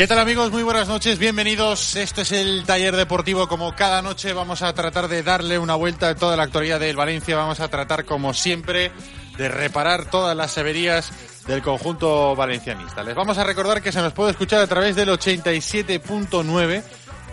¿Qué tal amigos? Muy buenas noches, bienvenidos. Este es el taller deportivo. Como cada noche vamos a tratar de darle una vuelta a toda la actualidad del Valencia. Vamos a tratar, como siempre, de reparar todas las severías del conjunto valencianista. Les vamos a recordar que se nos puede escuchar a través del 87.9,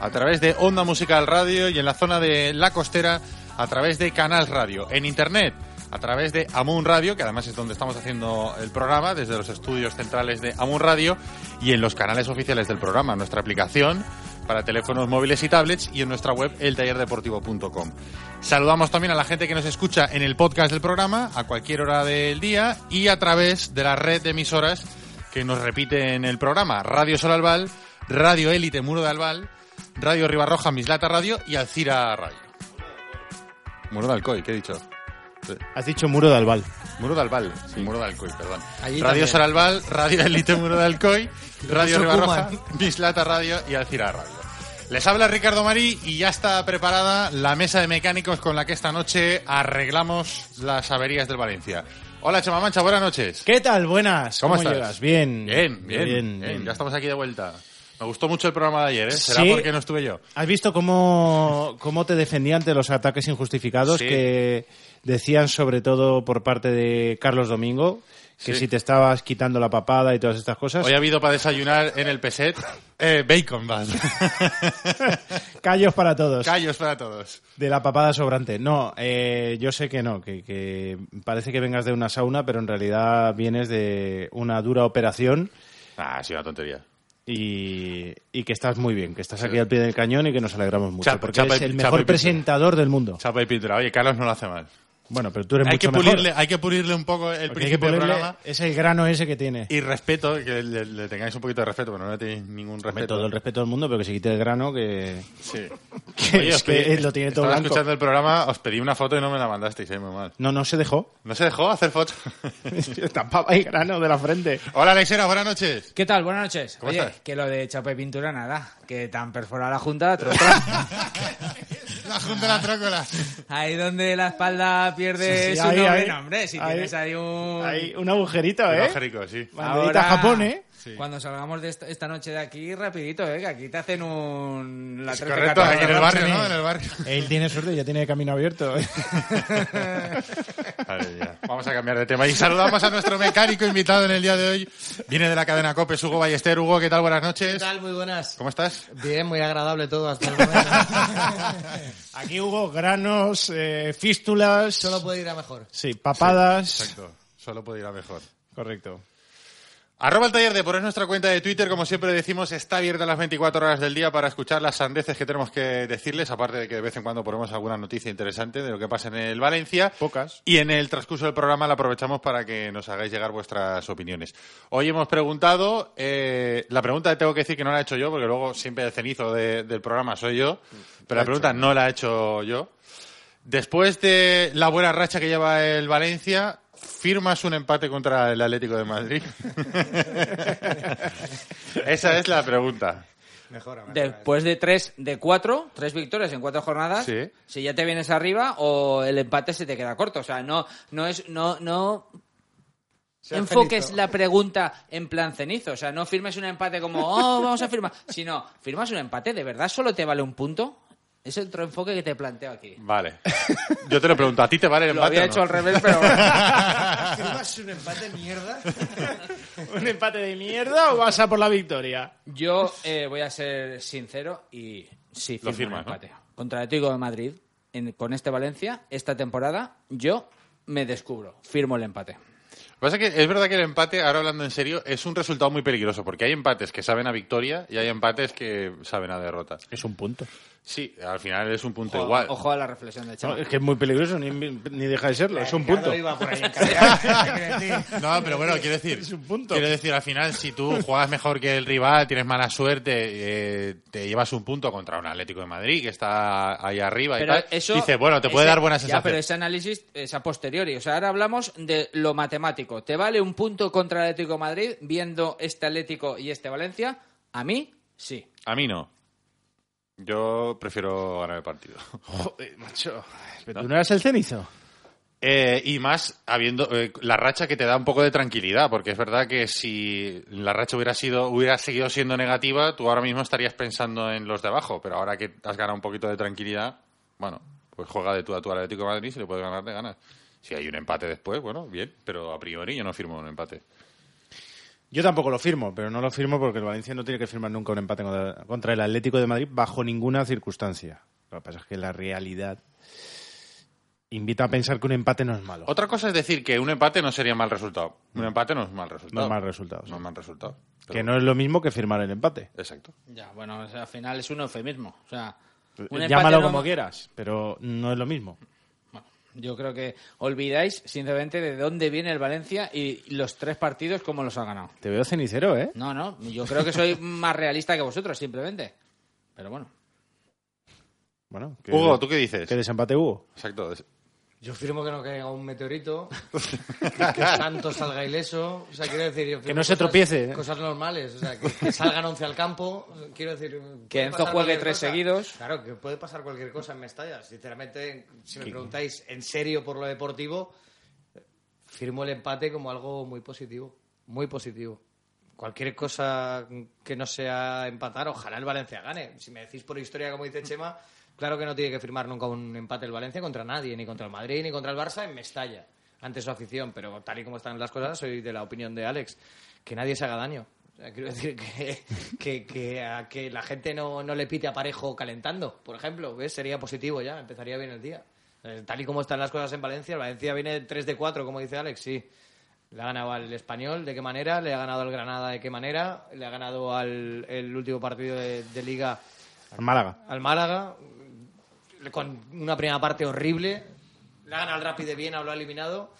a través de Onda Musical Radio y en la zona de La Costera a través de Canal Radio. En Internet a través de Amun Radio, que además es donde estamos haciendo el programa, desde los estudios centrales de Amun Radio y en los canales oficiales del programa, nuestra aplicación para teléfonos móviles y tablets y en nuestra web eltallerdeportivo.com. Saludamos también a la gente que nos escucha en el podcast del programa a cualquier hora del día y a través de la red de emisoras que nos repiten el programa Radio Sol Albal, Radio Élite Muro de Albal, Radio Ribarroja Mislata Radio y Alcira Radio. Muro de Alcoy, ¿qué he dicho? Has dicho Muro de Albal. Muro de Albal, sí, Muro de Alcoy, perdón. Allí Radio también. Saralbal, Radio Elite Muro de Alcoy, Radio Ribarroja, Kuma. Mislata Radio y Alcira Radio. Les habla Ricardo Marí y ya está preparada la mesa de mecánicos con la que esta noche arreglamos las averías del Valencia. Hola Chema Mancha, buenas noches. ¿Qué tal? Buenas. ¿Cómo estás? llegas? Bien. Bien, bien, bien, bien. bien. Ya estamos aquí de vuelta. Me gustó mucho el programa de ayer, ¿eh? Será Sí. porque no estuve yo. ¿Has visto cómo, cómo te defendí ante los ataques injustificados Sí. que decían sobre todo por parte de Carlos Domingo que Sí. si te estabas quitando la papada y todas estas cosas? Hoy ha habido para desayunar en el Peset eh, bacon, vas. Callos para todos. Callos para todos. De la papada sobrante. No, eh, yo sé que no, que, que parece que vengas de una sauna, pero en realidad vienes de una dura operación Ah, sí, una tontería. Y, y que estás muy bien, que estás aquí al pie del cañón y que nos alegramos mucho, Chapa- porque chapa y- el mejor presentador del mundo. Chapa y pintura. Oye, Carlos no lo hace mal. Bueno, pero tú eres Hay mucho que, mejor. pulirle, hay que pulirle un poco el Porque hay que principio del programa. es el grano ese que tiene. Y respeto, que le, le tengáis un poquito de respeto, pero no le tenéis ningún Hombre, respeto. todo el respeto del mundo, pero que se quite el grano que... Sí. que es os que pedí- lo tiene todo estaba blanco. escuchando el programa, os pedí una foto y no me la mandasteis, eh, muy mal. No, no se dejó. ¿No se dejó hacer fotos? Tapaba el grano de la frente. Hola, Alexera, buenas noches. ¿Qué tal? Buenas noches. ¿Cómo Oye, estás? que lo de chapa y pintura nada, que tan perforada la junta, tro- tro- La Junta de la Trócola. ahí donde la espalda pierde Sí, sí, su ahí, nombre, ahí. no, hombre, si Ahí. tienes ahí un... Hay un agujerito, Un ¿eh? agujerico, sí. Banderita Japón, ¿eh? Sí. Cuando salgamos de esta, esta noche de aquí, rapidito, ¿eh? Que aquí te hacen un... La Es 13, correcto, 14, aquí en el barrio. ¿no? En el barrio. Él tiene suerte, ya tiene camino abierto. Vale, ya. Vamos a cambiar de tema. Y saludamos a nuestro mecánico invitado en el día de hoy. Viene de la cadena COPES, Hugo Ballester. Hugo, ¿qué tal? Buenas noches. ¿Qué tal? Muy buenas. ¿Cómo estás? Bien, muy agradable todo hasta el momento. Aquí hubo granos, eh, fístulas... Solo puede ir a mejor. Sí, papadas... Exacto. Solo puede ir a mejor. Correcto. Arroba el taller de por es nuestra cuenta de Twitter, como siempre decimos, está abierta las 24 horas del día para escuchar las sandeces que tenemos que decirles, aparte de que de vez en cuando ponemos alguna noticia interesante de lo que pasa en el Valencia. Pocas. Y en el transcurso del programa la aprovechamos para que nos hagáis llegar vuestras opiniones. Hoy hemos preguntado, eh, la pregunta que tengo que decir que no la he hecho yo, porque luego siempre el cenizo de- del programa soy yo, pero la pregunta no la he hecho yo. Después de la buena racha que lleva el Valencia, ¿firmas un empate contra el Atlético de Madrid? Esa es la pregunta. Mejora, mejora. Después de tres, de cuatro, tres victorias en cuatro jornadas, Sí. si ya te vienes arriba o el empate se te queda corto. O sea, no, no es, no, no Sea enfoques la pregunta en plan cenizo. O sea, no firmes un empate como, oh, vamos a firmar. Sino, firmas un empate, ¿de verdad solo te vale un punto? Es el otro enfoque que te planteo aquí. Vale. Yo te lo pregunto, ¿a ti te vale el Lo empate? había o no? hecho al revés, pero... ¿Firmas un empate mierda? ¿Un empate de mierda o vas a por la victoria? Yo eh, voy a ser sincero y sí, Lo firmo firmas, un ¿no? empate. Contra el Atlético de Madrid, en- con este Valencia, esta temporada, yo me descubro, firmo el empate. Lo que pasa es que es verdad que el empate, ahora hablando en serio, es un resultado muy peligroso, porque hay empates que saben a victoria y hay empates que saben a derrota. Es un punto. Sí, al final es un punto Ojo, igual. ojo a la reflexión de No, Chema. es que es muy peligroso, ni, ni deja de serlo. Es un punto. iba por ahí. No, pero bueno, quiero decir, Es un punto. quiero decir, al final, si tú juegas mejor que el rival, tienes mala suerte, eh, te llevas un punto contra un Atlético de Madrid que está ahí arriba Pero y tal, eso, dices, bueno, te puede ese- dar buena Ya, sensación. pero ese análisis es a posteriori. O sea, ahora hablamos de lo matemático. ¿Te vale un punto contra el Atlético de Madrid viendo este Atlético y este Valencia? A mí, sí. A mí no. Yo prefiero ganar el partido. Joder, macho. ¿Pero tú no eras el cenizo? Eh, y más habiendo eh, la racha que te da un poco de tranquilidad, porque es verdad que si la racha hubiera sido hubiera seguido siendo negativa, tú ahora mismo estarías pensando en los de abajo, pero ahora que has ganado un poquito de tranquilidad, bueno, pues juega de tú a al Atlético de Madrid, si le puedes ganar, te ganas. Si hay un empate después, bueno, bien, pero a priori yo no firmo un empate. Yo tampoco lo firmo, pero no lo firmo porque el Valencia no tiene que firmar nunca un empate contra, el Atlético de Madrid bajo ninguna circunstancia. Lo que pasa es que la realidad invita a pensar que un empate no es malo. Otra cosa es decir que un empate no sería mal resultado. Un empate no es mal resultado. No es mal resultado, sí. No es mal resultado. Que no es lo mismo que firmar el empate. Exacto. Ya, bueno, o sea, al final es un eufemismo. O sea, un Llámalo no- como quieras, pero no es lo mismo. Yo creo que olvidáis, sinceramente, de dónde viene el Valencia y los tres partidos, cómo los ha ganado. Te veo cenicero, ¿eh? No, no, yo creo que soy más realista que vosotros, simplemente. Pero bueno. Bueno, que- Hugo, ¿tú qué dices? ¿Qué desempate hubo? Exacto. Yo firmo que no caiga un meteorito, que Santos salga ileso, o sea, quiero decir... yo Que no se cosas- tropiece, ¿eh? Cosas normales, o sea, que, que salgan 11 al campo, quiero decir... Que Enzo juegue tres cosa. seguidos. Claro, que puede pasar cualquier cosa en Mestalla. Sinceramente, si me preguntáis en serio por lo deportivo, firmo el empate como algo muy positivo, muy positivo. Cualquier cosa que no sea empatar, ojalá el Valencia gane. Si me decís por historia, como dice Chema, claro que no tiene que firmar nunca un empate el Valencia contra nadie, ni contra el Madrid, ni contra el Barça en Mestalla, ante su afición. Pero tal y como están las cosas, soy de la opinión de Alex, que nadie se haga daño. O sea, quiero decir que, que, que, a que la gente no, no le pite a parejo calentando, por ejemplo, ¿ves? sería positivo ya, empezaría bien el día. Eh, Tal y como están las cosas en Valencia, el Valencia viene 3 de 4, como dice Alex, sí. Le ha ganado al Español, ¿de qué manera? Le ha ganado al Granada, ¿de qué manera? Le ha ganado al el último partido de, de Liga Al Málaga. al Málaga, con una primera parte horrible. Le ha ganado al Rapid de Viena, ha eliminado.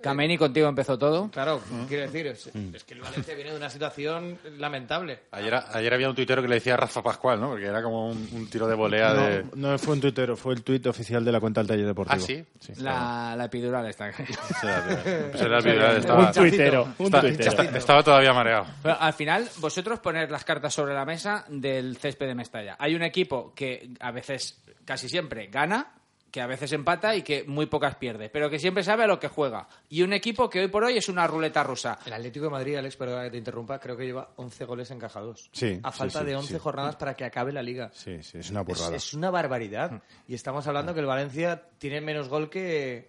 Kameni contigo empezó todo. Claro, quiero decir, es, es que el Valencia viene de una situación lamentable. Ayer, ayer había un tuitero que le decía a Rafa Pascual, ¿no? Porque era como un, un tiro de volea de... No, no fue un tuitero, fue el tuit oficial de la cuenta del taller deportivo. ¿Ah, sí? La, la epidural está. Era el video, estaba, Un tuitero, un está- tuitero. está- estaba todavía mareado. Pero al final, vosotros poner las cartas sobre la mesa del césped de Mestalla. Hay un equipo que a veces, casi siempre, gana, que a veces empata y que muy pocas pierde, pero que siempre sabe a lo que juega. Y un equipo que hoy por hoy es una ruleta rusa. El Atlético de Madrid, Alex, perdona que te interrumpa, creo que lleva 11 goles encajados. Sí, A falta sí, de 11 sí. jornadas para que acabe la liga. Sí, sí, es una burrada. es una barbaridad. Y estamos hablando que el Valencia tiene menos gol que,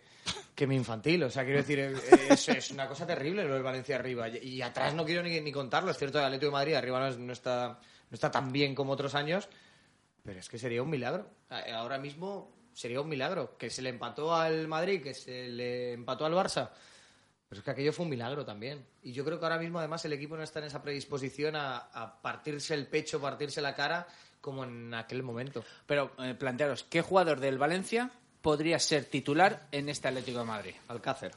que mi infantil. O sea, quiero decir, eh, es, es una cosa terrible lo del Valencia arriba. Y, y atrás no quiero ni, ni contarlo. Es cierto, el Atlético de Madrid arriba no, es- no está, no está tan bien como otros años. Pero es que sería un milagro. Ahora mismo sería un milagro. Que se le empató al Madrid, que se le empató al Barça. Pero es que aquello fue un milagro también. Y yo creo que ahora mismo, además, el equipo no está en esa predisposición a, a partirse el pecho, partirse la cara, como en aquel momento. Pero eh, plantearos, ¿qué jugador del Valencia podría ser titular en este Atlético de Madrid? Alcácer.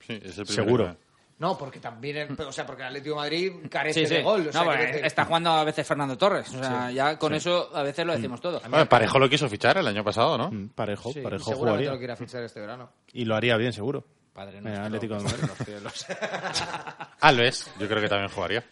Sí, es el primero Seguro. que- No, porque también, o sea, porque el Atlético de Madrid carece Sí, sí. de gol. O sea, No, bueno, está jugando a veces Fernando Torres. O sea, ya con eso a veces lo decimos todo. Bueno, Parejo lo quiso fichar el año pasado, ¿no? Mm, Parejo, Sí, parejo jugaría. lo quiera fichar este verano. Y lo haría bien, seguro. Padre Eh, nuestro, Atlético de Madrid. los cielos. Alves, yo creo que también jugaría.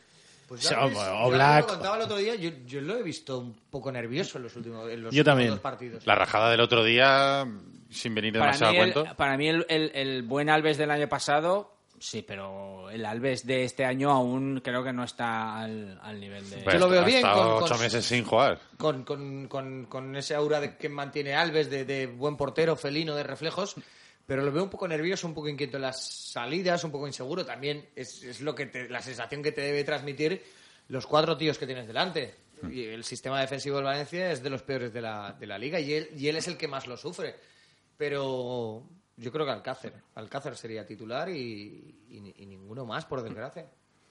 Pues ya ves, o- Black. Lo contaba el otro día, yo, yo lo he visto un poco nervioso en los últimos, en los Yo últimos también. dos partidos. La rajada del otro día, sin venir Para demasiado mí, a cuento. para mí el, el- el buen Alves del año pasado, sí, pero el Alves de este año aún creo que no está al, al nivel de... Pues Yo lo veo ha bien estado con- con- ocho meses sin jugar. Con, con, con, con ese aura de, que mantiene Alves de, de buen portero, felino, de reflejos. Pero lo veo un poco nervioso, un poco inquieto en las salidas, un poco inseguro. También es, es lo que te- la sensación que te debe transmitir los cuatro tíos que tienes delante. Y el sistema defensivo del Valencia es de los peores de la, de la liga y él, y él es el que más lo sufre. Pero, Yo creo que Alcácer. Alcácer sería titular y, y- y ninguno más, por desgracia.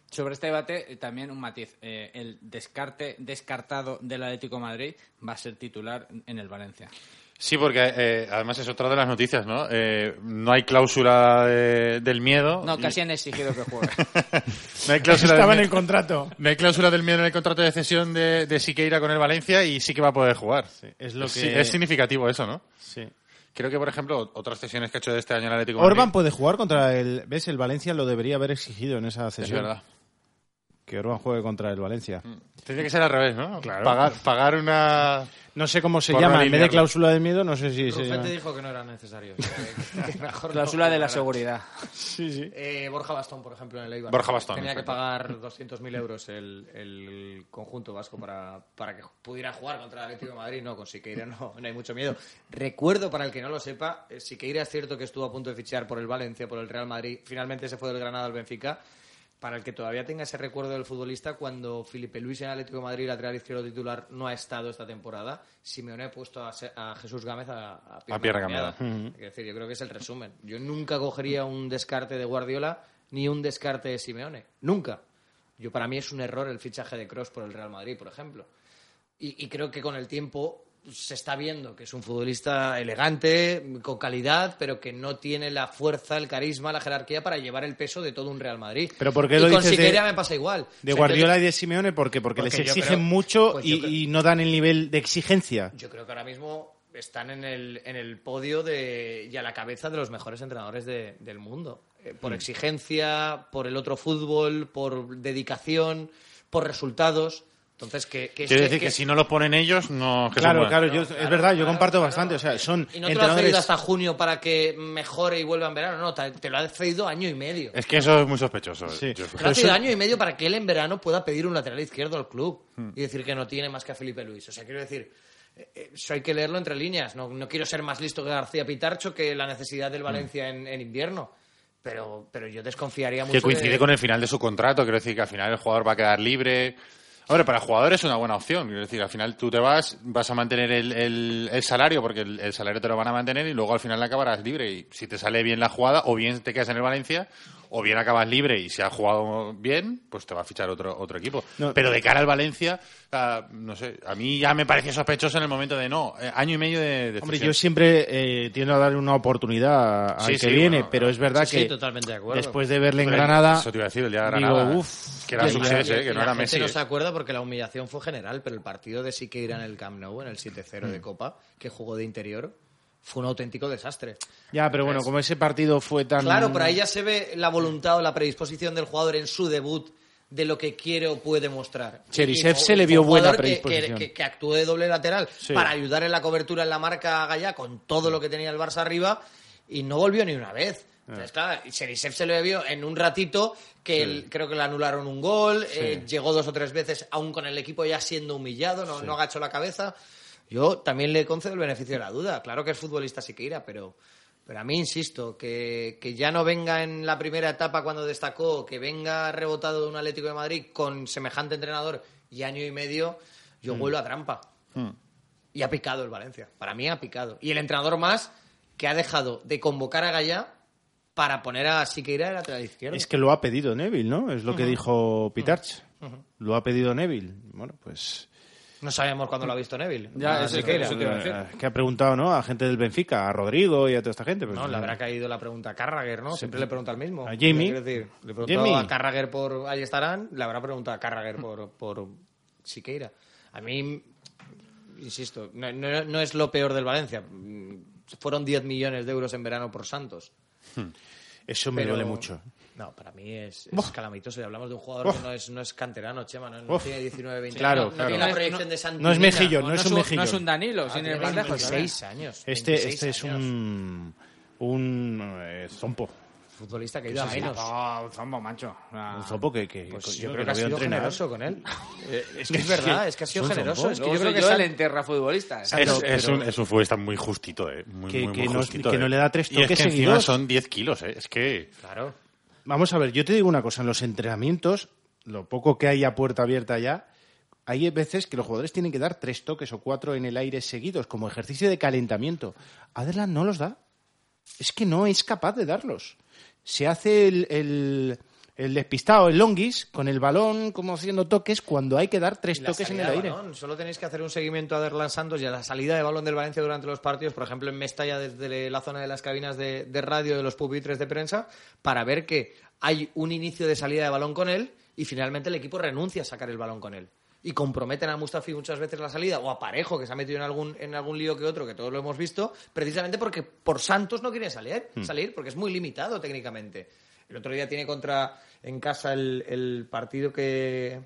Sobre este debate, eh, también un matiz. Eh, el descarte descartado del Atlético de Madrid va a ser titular en el Valencia. Sí, porque eh, además es otra de las noticias, ¿no? Eh, no hay cláusula de- del miedo. No, Y- casi han exigido que juegue. no hay cláusula del Estaba en el contrato. No hay cláusula del miedo en el contrato de cesión de, de Siqueira con el Valencia y sí que va a poder jugar. es lo Sí, que- es significativo eso, ¿no? Sí. Creo que, por ejemplo, otras cesiones que ha hecho de este año el Atlético Orban Madrid- puede jugar contra el... ¿Ves? El Valencia lo debería haber exigido en esa Es cesión. verdad. Que Orban juegue contra el Valencia. Tendría que ser al revés, ¿no? Claro. Pagar, pagar una... No sé cómo se Por llama. En vez de cláusula de miedo, no sé si se Rufete llama. dijo que no era necesario. o sea, que- que mejor no Cláusula de la seguridad. Sí, sí. Eh, Borja Bastón, por ejemplo, en el Eibar. Borja Bastón, Tenía que pagar 200.000 euros el, el conjunto vasco para, para que pudiera jugar contra el Atlético de Madrid. No, con Siqueira no, no hay mucho miedo. Recuerdo, para el que no lo sepa, eh, Siqueira es cierto que estuvo a punto de fichar por el Valencia, por el Real Madrid. Finalmente se fue del Granada al Benfica. Para el que todavía tenga ese recuerdo del futbolista, cuando Felipe Luis en el Atlético de Madrid, lateral izquierdo titular, no ha estado esta temporada, Simeone ha puesto a, Jesús Gámez a, a pierna cambiada. Es decir, yo creo que es el resumen. Yo nunca cogería un descarte de Guardiola ni un descarte de Simeone. Nunca. Yo para mí es un error el fichaje de Cross por el Real Madrid, por ejemplo. Y, y creo que con el tiempo se está viendo que es un futbolista elegante, con calidad, pero que no tiene la fuerza, el carisma, la jerarquía para llevar el peso de todo un Real Madrid. Pero ¿por qué y lo con dices de- me pasa igual. De O sea, Guardiola yo- y de Simeone, ¿por qué? Porque, Porque les exigen creo- mucho pues y, yo creo- y no dan el nivel de exigencia. Yo creo que ahora mismo están en el, en el podio de, y a la cabeza de los mejores entrenadores de- del mundo. Eh, por Mm. exigencia, por el otro fútbol, por dedicación, por resultados. Entonces, que, que Quiero este- decir que, si no lo ponen ellos, no... que Claro, claro, yo- es verdad, yo comparto bastante. O sea, son Y no te lo ha entrenadores. cedido hasta junio para que mejore y vuelva en verano. No, te, lo ha cedido año y medio. Es que eso es muy sospechoso. Sí. Yo- Te lo ha cedido eso- año y medio para que él en verano pueda pedir un lateral izquierdo al club Hmm. y decir que no tiene más que a Felipe Luis. O sea, quiero decir, eh, eh, eso hay que leerlo entre líneas. No, no quiero ser más listo que García Pitarcho que la necesidad Hmm. del Valencia en, en invierno. Pero, pero yo desconfiaría mucho. que coincide de- con el final de su contrato. Quiero decir que al final el jugador va a quedar libre. Hombre, para el jugador es una buena opción. Quiero decir, al final tú te vas, vas a mantener el, el- el salario, porque el, el salario te lo van a mantener y luego al final acabarás libre. Y si te sale bien la jugada, o bien te quedas en el Valencia, o bien acabas libre y si has jugado bien, pues te va a fichar otro, otro equipo. No. Pero de cara al Valencia, ah, no sé, a mí ya me pareció sospechoso en el momento de no, eh, año y medio de, de Hombre, yo siempre eh, tiendo a darle una oportunidad al Sí, que sí, viene, bueno, pero es verdad Sí, que sí, totalmente de acuerdo. después de verle en Granada, Eso te iba a decir, el día de digo, Granada. uf, que era success, eh, que no era gente Messi. no eh. se acuerda porque la humillación fue general, pero el partido de Siqueira en el Camp Nou, en el 7-0 Mm. de Copa, que jugó de interior, fue un auténtico desastre. ya, pero bueno, como ese partido fue tan Claro, pero ahí ya se ve la voluntad o la predisposición del jugador en su debut de lo que quiere o puede mostrar. Cherisev se le vio buena jugador que- que- predisposición. Que, actuó de doble lateral Sí. para ayudar en la cobertura en la marca a Gallá con todo lo que tenía el Barça arriba y no volvió ni una vez. Entonces, claro, Cherisev se le vio en un ratito que él- creo que le anularon un gol, eh, llegó dos o tres veces, aún con el equipo ya siendo humillado, no, no agachó la cabeza. Yo también le concedo el beneficio de la duda. Claro que es futbolista Siqueira, pero, pero a mí insisto, que, que ya no venga en la primera etapa cuando destacó, que venga rebotado de un Atlético de Madrid con semejante entrenador y año y medio, yo vuelo a trampa. Y ha picado el Valencia. Para mí ha picado. Y el entrenador más que ha dejado de convocar a Gallá para poner a Siqueira de lateral izquierdo. Es que lo ha pedido Neville, ¿no? Es lo que dijo Pitarch. Lo ha pedido Neville. Bueno, pues... No sabemos cuándo lo ha visto Neville. Ya, a decir. eh, que ha preguntado, ¿no? A gente del Benfica, a Rodrigo y a toda esta gente. Pues, No, le habrá caído la pregunta a Carragher, ¿no? Siempre le pregunta al mismo. A Jamie. Quiero decir, le preguntó Jamie. a Carragher por ahí estarán, le habrá preguntado a Carragher por, por Siqueira. A mí, insisto, no, no- no es lo peor del Valencia. Mm, Fueron 10 millones de euros en verano por Santos. Eso me Pero- duele mucho. No, para mí es, es calamitoso. Y hablamos de un jugador que no es, no es canterano, Chema, no, no tiene 19, 20 Claro, años. No, claro. tiene la No es- proyección no- de Santi no es Mina. Mejillo, no es un mejillo. No es un Danilo, Ah, sin lejos. 26 años. Este, 26 este es un... Un eh, zompo. futbolista que ha ido a menos. Oh, zombo, macho. Ah. Un zompo que, que, Pues yo creo que ha sido entrenar. generoso con él. Eh, es que es verdad, es que ha sido un generoso. zombo. Es que yo creo que yo San- el enterra futbolista. Es, un, es un futbolista muy justito, ¿eh? Muy, Que- muy, muy no- justito, que no ¿eh? le da tres Y es toques que encima seguidos. son 10 kilos, ¿eh? Es que... Claro. Vamos a ver, yo te digo una cosa, en los entrenamientos, lo poco que hay a puerta abierta ya, hay veces que los jugadores tienen que dar tres toques o cuatro en el aire seguidos, como ejercicio de calentamiento. Adelan no los da. es que no es capaz de darlos. Se hace el, el, el despistado, el longuis, con el balón como haciendo toques cuando hay que dar tres toques en el aire. balón, Solo tenéis que hacer un seguimiento a Derlan Santos y a la salida de balón del Valencia durante los partidos, por ejemplo en Mestalla desde la zona de las cabinas de, de radio de los pupitres de prensa, para ver que hay un inicio de salida de balón con él y finalmente el equipo renuncia a sacar el balón con él. Y comprometen a Mustafi muchas veces la salida, o a Parejo, que se ha metido en algún, en algún lío que otro, que todos lo hemos visto, precisamente porque por Santos no quieren salir, salir porque es muy limitado técnicamente. El otro día tiene contra en casa el, el partido que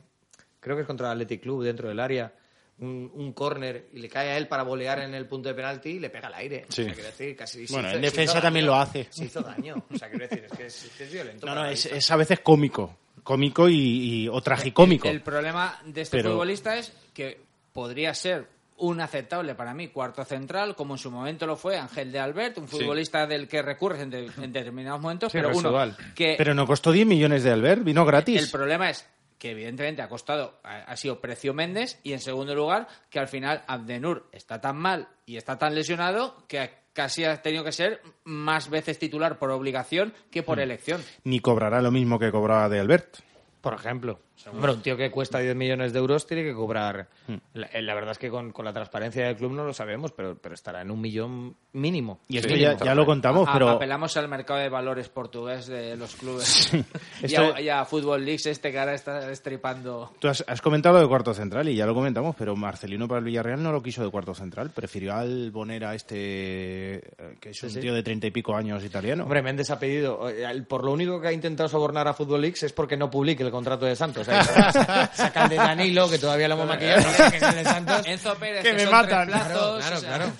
creo que es contra el Athletic Club dentro del área un, un córner y le cae a él para volear en el punto de penalti y le pega al aire. Sí. O sea, quiero decir, casi se Bueno, hizo- en defensa también daño. lo hace. Se hizo daño. O sea, quiero decir, es que es, es que es violento. No, no, es, a veces cómico. Cómico y, y- o tragicómico. El, el problema de este Pero- futbolista es que podría ser un aceptable para mí cuarto central, como en su momento lo fue Ángel de Albert, un futbolista del que recurres en, de- en determinados momentos, Sí, pero uno que Pero no costó 10 millones de Albert, vino gratis. el problema es que evidentemente ha costado, ha, sido precio Méndez y en segundo lugar que al final Abdenur está tan mal y está tan lesionado que casi ha tenido que ser más veces titular por obligación que por elección. Ni cobrará lo mismo que cobraba de Albert. Por ejemplo. Un tío que cuesta 10 millones de euros tiene que cobrar. Hmm. La, eh, la verdad es que con, con la transparencia del club no lo sabemos, pero, pero estará en un millón mínimo. Y es Sí, que ya, ya lo contamos, A- pero Apelamos al mercado de valores portugués de los clubes. y, Esto- a, y a Football Leagues este que ahora está destripando. tú has, has comentado de cuarto central y ya lo comentamos, pero Marcelino para el Villarreal no lo quiso de cuarto central. Prefirió al Bonera este, eh, que es un sí. tío de treinta y pico años italiano. Hombre, Méndez ha pedido. eh, Por lo único que ha intentado sobornar a Football Leagues es porque no publique el contrato de Santos. Saca- el de Danilo, que todavía lo hemos maquillado, no que es el de Santos. Enzo Pérez, Que que, me son matan. tres plazos, Claro, claro, o sea, claro.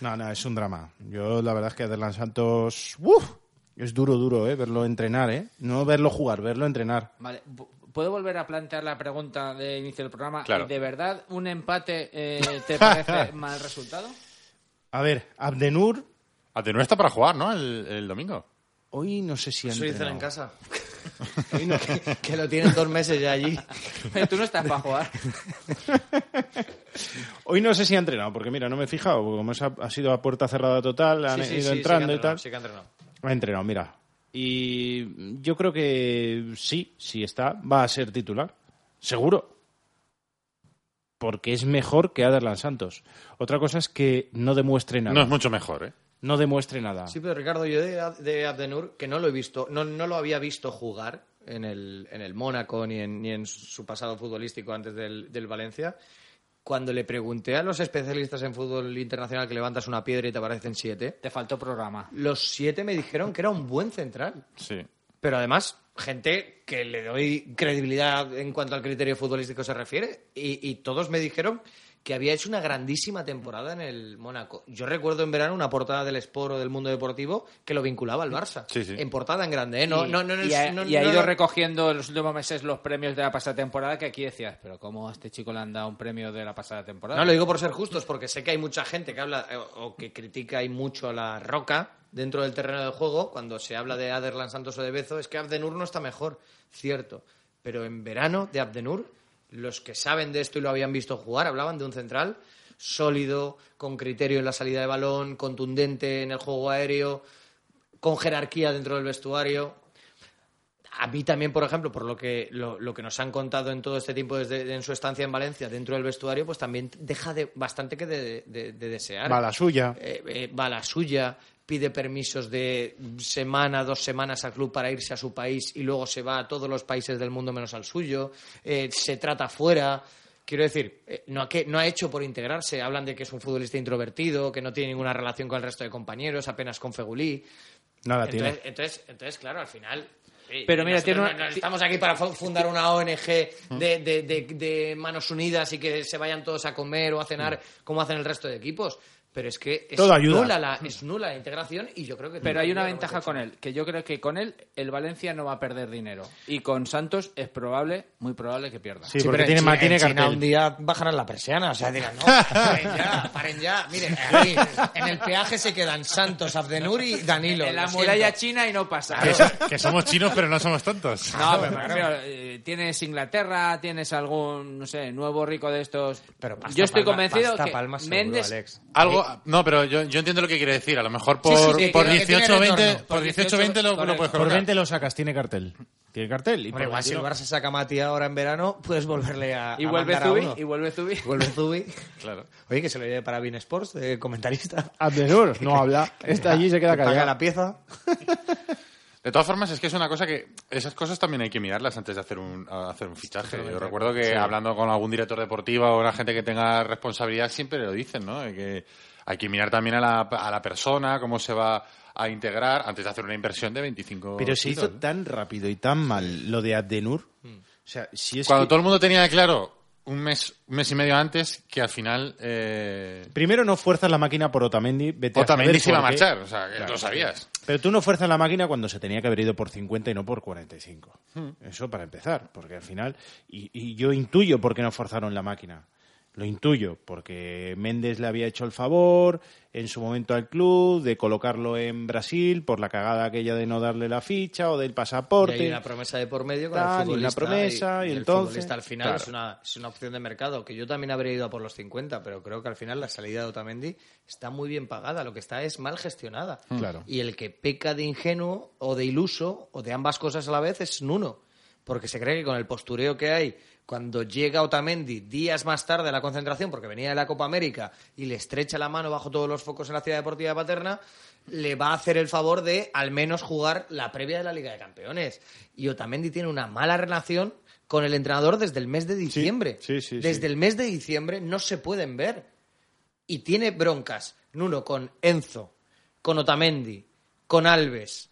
No, no, es un drama. Yo la verdad es que Adelan Santos, ¡uf! es duro, duro, ¿eh? Verlo entrenar, ¿eh? No verlo jugar, verlo entrenar. Vale, pu- ¿puedo volver a plantear la pregunta de inicio del programa? Claro. ¿De verdad un empate eh, te parece mal resultado? A ver, Abdenur, Atenur está para jugar, ¿no? El, el domingo. hoy no sé si Eso dicen en que, que lo tienen dos meses ya allí. Tú no estás para jugar. Hoy no sé si ha entrenado, porque mira, no me he fijado, porque como es a- ha sido a puerta cerrada total, han Sí, sí, ido sí, sí que ha entrando y entrenado, tal. sí que ha entrenado. Ha entrenado, mira. Y yo creo que sí, si está, va a ser titular. Seguro. Porque es mejor que Aderlan Santos. Otra cosa es que no demuestre nada. No es mucho mejor, ¿eh? No demuestre nada. Sí, pero Ricardo, yo de, de Abdenur, que no lo he visto, no, no lo había visto jugar en el, en el Mónaco ni en, ni en su pasado futbolístico antes del, del Valencia. Cuando le pregunté a los especialistas en fútbol internacional que levantas una piedra y te aparecen siete, Te faltó programa. los siete me dijeron que era un buen central. Sí. Pero además, gente que le doy credibilidad en cuanto al criterio futbolístico se refiere. Y, y todos me dijeron que había hecho una grandísima temporada en el Mónaco. Yo recuerdo en verano una portada del Sport o del Mundo Deportivo que lo vinculaba al Barça. Sí, sí. En portada en grande, ¿eh? No, y, no, no, y ha, no- y ha no- ido no- recogiendo en los últimos meses los premios de la pasada temporada que aquí decías, pero ¿cómo a este chico le han dado un premio de la pasada temporada? No, lo digo por ser justos, porque sé que hay mucha gente que habla eh, o que critica y mucho a la roca dentro del terreno del juego. Cuando se habla de Aderlan Santos o de Bezo, es que Abdenur no está mejor, cierto. Pero en verano de Abdenur, los que saben de esto y lo habían visto jugar, hablaban de un central sólido, con criterio en la salida de balón, contundente en el juego aéreo, con jerarquía dentro del vestuario. A mí también, por ejemplo, por lo que, lo, lo que nos han contado en todo este tiempo desde en su estancia en Valencia dentro del vestuario, pues también deja de, bastante que de, de- de desear. Va la suya. Eh, eh, va la suya, pide permisos de semana, dos semanas al club para irse a su país y luego se va a todos los países del mundo menos al suyo, eh, se trata fuera. Quiero decir, eh, no, ha que, no ha hecho por integrarse. Hablan de que es un futbolista introvertido, que no tiene ninguna relación con el resto de compañeros, apenas con Fegulí. Nada Entonces, tiene. entonces, entonces, claro, al final. sí, Pero mira, tiene una- estamos aquí para fu- fundar una ONG de, de- de- de manos unidas y que se vayan todos a comer o a cenar como hacen el resto de equipos. Pero es que es Todo ayuda. nula la, es nula la integración y yo creo que. Pero hay una ventaja con él, que yo creo que con él el Valencia no va a perder dinero. Y con Santos es probable, muy probable que pierda. Sí, Sí, porque tiene, en tiene en China cartel. un día bajarán la persiana, o sea, digan, no, paren ya, paren ya. Miren, aquí, en el peaje se quedan Santos, Abdenur y Danilo. en la muralla china y no pasa. Que, so- que somos chinos, pero no somos tontos. No, pero me refiero, eh, tienes Inglaterra, tienes algún, no sé, nuevo rico de estos. Pero pasta yo estoy palma- convencido pasta que palma seguro, Méndez Alex. Algo, no, pero yo, yo entiendo lo que quiere decir. A lo mejor por, Sí, sí, sí, por que- que tiene 18 20, retorno. por Por 18 18, 20 lo, puedes Por colocar. 20 lo sacas, tiene cartel. Tiene cartel. Y Hombre, por igual si el 21 Barça saca a Mati ahora en verano, puedes volverle a, y a vuelve Zubi, y vuelve Zubi. Vuelve Zubi. Claro. Oye, que se lo lleve para Bean Sports, de comentarista. Abdenur, no habla. Está allí y se queda Que paga callado. la pieza. De todas formas, es que es una cosa que esas cosas también hay que mirarlas antes de hacer un, hacer un fichaje. Yo recuerdo que hablando con algún director deportivo o una gente que tenga responsabilidad siempre lo dicen, ¿no? Que hay que mirar también a la, a la persona, cómo se va a integrar antes de hacer una inversión de 25 Pero se hizo kilos. tan rápido y tan mal lo de Abdenur. O sea, si es Cuando que- todo el mundo tenía claro un mes, un mes y medio antes que al final... Eh, Primero no fuerzas la máquina por Otamendi. Vete Otamendi se iba a marchar, o sea, que lo sabías. Pero tú no fuerzas la máquina cuando se tenía que haber ido por 50 y no por 45. Eso para empezar, porque al final, y, y yo intuyo por qué no forzaron la máquina. Lo intuyo, porque Méndez le había hecho el favor en su momento al club de colocarlo en Brasil por la cagada aquella de no darle la ficha o del Y pasaporte. hay una promesa de por medio con Tal, y el una futbolista. promesa, y el entonces- futbolista al final Claro. es, una, es una opción de mercado. Que yo también habría ido a por los 50, pero creo que al final la salida de Otamendi está muy bien pagada. Lo que está es mal gestionada. Claro. Y el que peca de ingenuo o de iluso o de ambas cosas a la vez es Nuno. Porque se cree que con el postureo que hay, cuando llega Otamendi días más tarde a la concentración, porque venía de la Copa América y le estrecha la mano bajo todos los focos en la ciudad deportiva de Paterna, le va a hacer el favor de al menos jugar la previa de la Liga de Campeones. Y Otamendi tiene una mala relación con el entrenador desde el mes de diciembre. sí, sí, desde el mes de diciembre no se pueden ver. Y tiene broncas, Nuno, con Enzo, con Otamendi, con Alves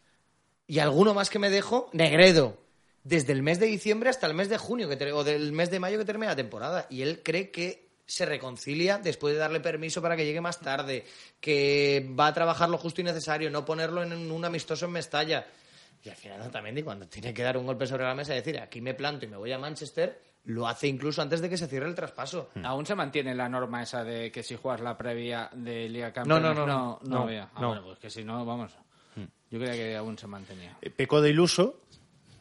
y alguno más que me dejo, Negredo, desde el mes de diciembre hasta el mes de junio que o del mes de mayo que termina la temporada. Y él cree que se reconcilia después de darle permiso para que llegue más tarde, que va a trabajar lo justo y necesario, no ponerlo en un amistoso en Mestalla. Y al final Otamendi, cuando tiene que dar un golpe sobre la mesa y decir aquí me planto y me voy a Manchester, lo hace incluso antes de que se cierre el traspaso. Aún se mantiene la norma esa de que si juegas la previa de Liga No, Campeones no, no, no, no, no no, había. Ah, no. bueno, pues que si no, vamos. Yo creía que aún se mantenía. Eh, Pecó de iluso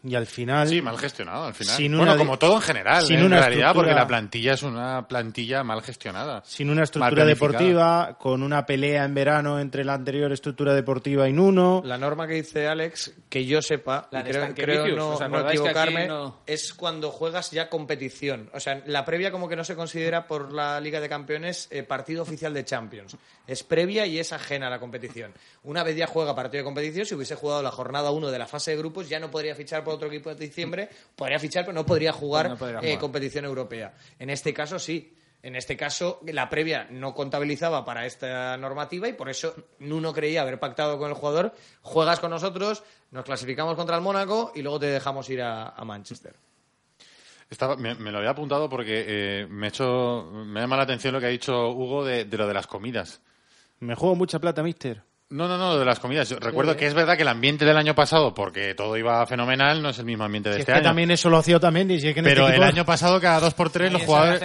y al final... Sí, mal gestionado al final. Sin bueno, una- como todo en general, sin en una realidad, porque estructura- la plantilla es una plantilla mal gestionada. sin una estructura deportiva, con una pelea en verano entre la anterior estructura deportiva y Nuno. La norma que dice Alex, que yo sepa, La creo, creo no, ¿os no acordáis que aquí equivocarme, no- es cuando juegas ya competición. O sea, la previa como que no se considera por la Liga de Campeones eh, partido oficial de Champions. Es previa y es ajena a la competición. Una vez ya juega partido de competición, si hubiese jugado la jornada 1 de la fase de grupos, ya no podría fichar por otro equipo de diciembre. Podría fichar, pero no podría jugar, No podría eh, jugar. competición europea. En este caso sí. En este caso, la previa no contabilizaba para esta normativa y por eso Nuno creía haber pactado con el jugador. Juegas con nosotros, nos clasificamos contra el Mónaco y luego te dejamos ir a, a Manchester. Estaba, me, me lo había apuntado porque eh, me, ha hecho, me llama la atención lo que ha dicho Hugo de, de lo de las comidas. Me juego mucha plata, mister. No, no, no, lo de las comidas. Yo recuerdo que es verdad que el ambiente del año pasado, porque todo iba fenomenal, no es el mismo ambiente de Si es este que año. también eso lo hacía Otamendi. Si es que en Pero este el equipo año pasado, cada dos por tres, los jugadores,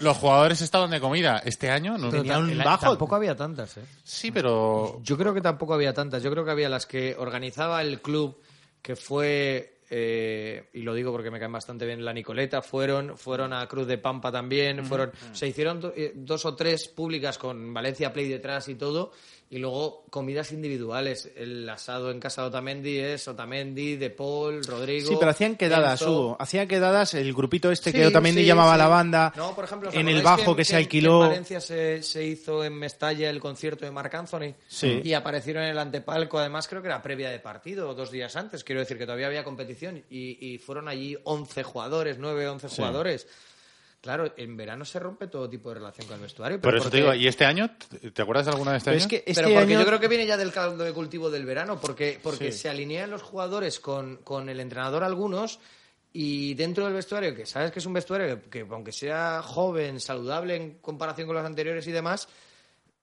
los jugadores estaban de comida. Este año no. Tenía un bajo. Tampoco había tantas, ¿eh? Sí, pero. Yo creo que tampoco había tantas. Yo creo que había las que organizaba el club, que fue, eh, y lo digo porque me caen bastante bien, la Nicoleta, fueron, fueron a Cruz de Pampa también, fueron, se hicieron do- eh, dos o tres públicas con Valencia Play detrás y todo, y luego comidas individuales. El asado en casa de Otamendi es Otamendi, De Paul, Rodrigo. Sí, pero hacían quedadas, Enzo. Hugo. Hacían quedadas el grupito este Sí, que Otamendi sí, llamaba sí. la banda. No, por ejemplo, ¿os en el bajo que, se alquiló. en Valencia se, se hizo en Mestalla el concierto de Marc Anthony. Sí. Y aparecieron en el antepalco, además creo que era previa de partido, dos días antes. Quiero decir que todavía había competición. Y, y fueron allí 11 jugadores, 9, 11 jugadores. Claro, en verano se rompe todo tipo de relación con el vestuario. Por Pero eso te digo, ¿y este año? ¿Te acuerdas de alguna de este Pero año? es que este pero porque año- yo creo que viene ya del caldo de cultivo del verano, porque, porque Sí. se alinean los jugadores con, con el entrenador algunos y dentro del vestuario, que sabes que es un vestuario que, que aunque sea joven, saludable en comparación con los anteriores y demás,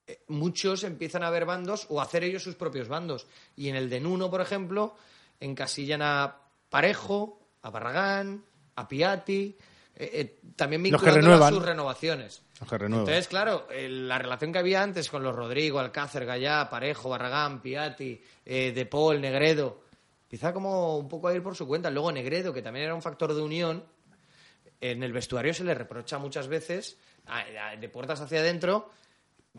eh, muchos empiezan a ver bandos o a hacer ellos sus propios bandos. Y en el de Nuno, por ejemplo, encasillan a Parejo, a Barragán, a Piatti, eh, eh, también Los que renuevan. sus renovaciones. Los que renuevan. Entonces, claro, eh, la relación que había antes con los Rodrigo, Alcácer, Gallá, Parejo, Barragán, Piatti, eh, De Paul, Negredo, empieza como un poco a ir por su cuenta. Luego Negredo, que también era un factor de unión, en el vestuario se le reprocha muchas veces, de puertas hacia adentro,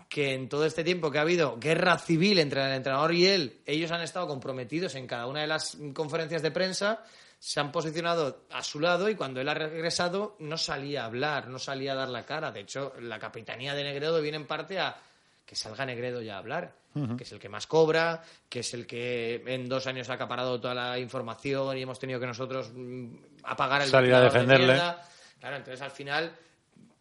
que en todo este tiempo que ha habido guerra civil entre el entrenador y él, ellos han estado comprometidos en cada una de las conferencias de prensa, se han posicionado a su lado y cuando él ha regresado no salía a hablar, no salía a dar la cara. De hecho, la capitanía de Negredo viene en parte a que salga Negredo ya a hablar, que es el que más cobra, que es el que en dos años ha acaparado toda la información y hemos tenido que nosotros mm, apagar el Salir a de defenderle. mierda. Claro, entonces al final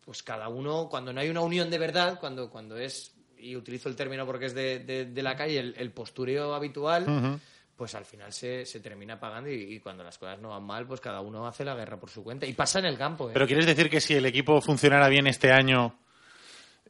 pues cada uno, cuando no hay una unión de verdad, cuando, cuando es, y utilizo el término porque es de, de- de la calle, el, el postureo habitual, pues al final se, se termina pagando y, y cuando las cosas no van mal, pues cada uno hace la guerra por su cuenta. Y pasa en el campo. ¿eh? Pero quieres decir que si el equipo funcionara bien este año,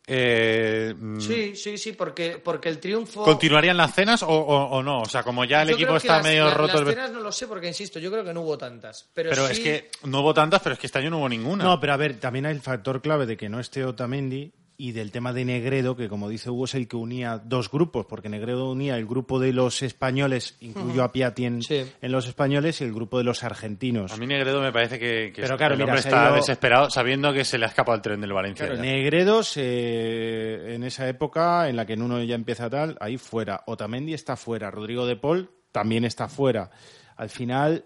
eh, mm, Sí, sí, sí, porque, porque el triunfo... ¿continuarían las cenas o, o- o no? O sea, como ya el Yo equipo está las- medio la- roto. el Las cenas no lo sé porque, insisto, yo creo que no hubo tantas. Pero, Pero sí- es que no hubo tantas, pero es que este año no hubo ninguna. No, pero a ver, también hay el factor clave de que no esté Otamendi y del tema de Negredo, que como dice Hugo es el que unía dos grupos, porque Negredo unía el grupo de los españoles, incluyo a Piatti en, Sí. en los españoles, y el grupo de los argentinos. A mí Negredo me parece que, que Pero claro, el mira, hombre está ido- desesperado sabiendo que se le ha escapado el tren del Valencia. Claro. Negredo, se- en esa época en la que en uno ya empieza tal, ahí fuera. Otamendi está fuera. Rodrigo de Paul también está fuera. Al final,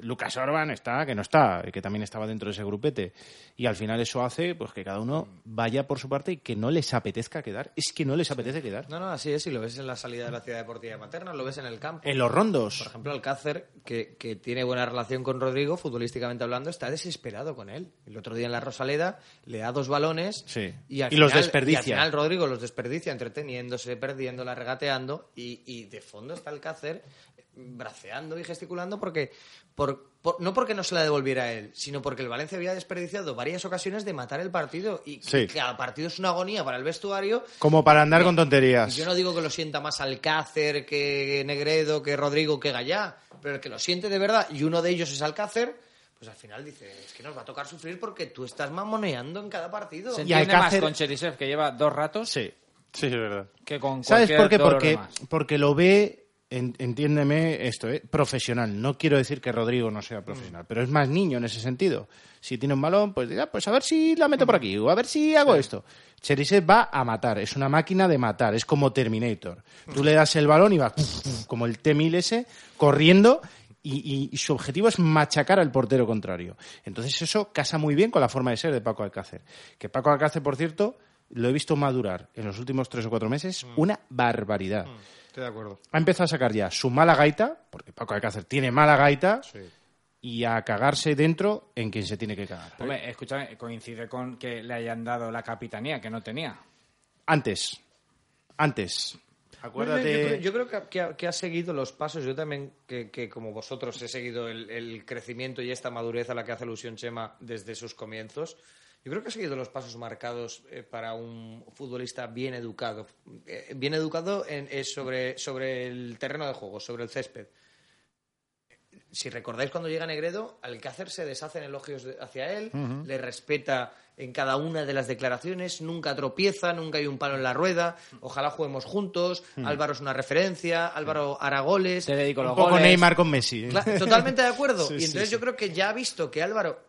Lucas Orban está, que no está, que también estaba dentro de ese grupete. Y al final eso hace pues que cada uno vaya por su parte y que no les apetezca quedar. Es que no les apetece quedar. No, no, así es, y lo ves en la salida de la ciudad deportiva de Materna, lo ves en el campo. En los rondos. Por ejemplo, Alcácer, que, que tiene buena relación con Rodrigo, futbolísticamente hablando, está desesperado con él. El otro día en la Rosaleda le da dos balones Sí. y, al Y los final- desperdicia. Y al final Rodrigo los desperdicia entreteniéndose, perdiéndola, regateando y, y de fondo está Alcácer braceando y gesticulando porque por, por- no porque no se la devolviera a él, sino porque el Valencia había desperdiciado varias ocasiones de matar el partido y Sí. que cada partido es una agonía para el vestuario Como para andar con tonterías. yo no digo que lo sienta más Alcácer que Negredo, que Rodrigo, que Gallá, pero el que lo siente de verdad, y uno de ellos es Alcácer, pues al final dice, es que nos va a tocar sufrir porque tú estás mamoneando en cada partido. Se Y Alcácer- más con Cherisev, que lleva dos ratos, Sí. Sí, es verdad. que con ¿Sabes por qué? Porque, lo ve, entiéndeme esto, ¿eh? profesional. No quiero decir que Rodrigo no sea profesional, pero es más niño en ese sentido. Si tiene un balón, pues dirá, pues a ver si la meto por aquí, o a ver si hago esto. Cherisev va a matar, es una máquina de matar, es como Terminator. Tú le das el balón y va como el T-1000 ese, corriendo, y, y- y su objetivo es machacar al portero contrario. Entonces eso casa muy bien con la forma de ser de Paco Alcácer. Que Paco Alcácer, por cierto, lo he visto madurar en los últimos tres o cuatro meses una barbaridad. Estoy de acuerdo. Ha empezado a sacar ya su mala gaita, porque Paco Alcácer tiene mala gaita, y a cagarse dentro en quien se tiene que cagar. Hombre, escúchame, coincide con que le hayan dado la capitanía, que no tenía. Antes, antes. Acuérdate. Yo, creo- yo creo que ha, que ha- que ha seguido los pasos. Yo también, que, que como vosotros, he seguido el, el crecimiento y esta madurez a la que hace alusión Chema desde sus comienzos. Yo creo que ha seguido los pasos marcados eh, para un futbolista bien educado. Eh, bien educado en- eh, sobre, sobre el terreno de juego, sobre el césped. Si recordáis cuando llega Negredo, Alcácer se deshace en elogios de- hacia él, le respeta en cada una de las declaraciones, nunca tropieza, nunca hay un palo en la rueda, ojalá juguemos juntos, Álvaro es una referencia, Álvaro hará goles. Te dedico un los poco goles. Neymar con Messi. Totalmente de acuerdo. Sí, y sí, entonces sí. yo creo que ya ha visto que Álvaro,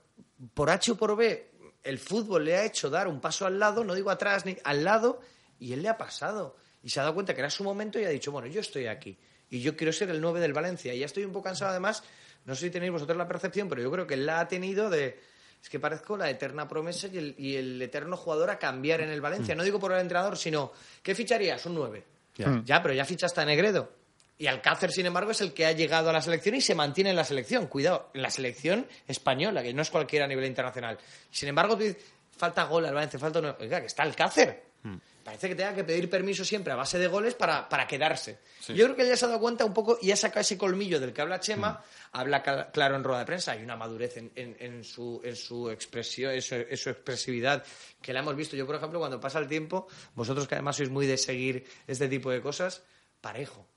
por H o por B, el fútbol le ha hecho dar un paso al lado, no digo atrás ni al lado, y él le ha pasado. Y se ha dado cuenta que era su momento y ha dicho, bueno, yo estoy aquí. Y yo quiero ser el 9 del Valencia. Y ya estoy un poco cansado, además, no sé si tenéis vosotros la percepción, pero yo creo que él la ha tenido de... Es que parezco la eterna promesa y el, y el eterno jugador a cambiar en el Valencia. No digo por el entrenador, sino, ¿qué ficharías? Un 9. Ya. Ya, pero ya fichaste a Negredo. Y Alcácer, sin embargo, es el que ha llegado a la selección y se mantiene en la selección. Cuidado, en la selección española, que no es cualquiera a nivel internacional. Sin embargo, tú dices, falta gol al Valencia, falta uno. Oiga, que está Alcácer. Parece que tenga que pedir permiso siempre a base de goles para, para quedarse. Yo creo que él ya se ha dado cuenta un poco y ha sacado ese colmillo del que habla Chema, habla cal- claro en rueda de prensa. Hay una madurez en, en- en su, en su expresión, en su, en su expresividad que la hemos visto. Yo, por ejemplo, cuando pasa el tiempo, vosotros que además sois muy de seguir este tipo de cosas, parejo.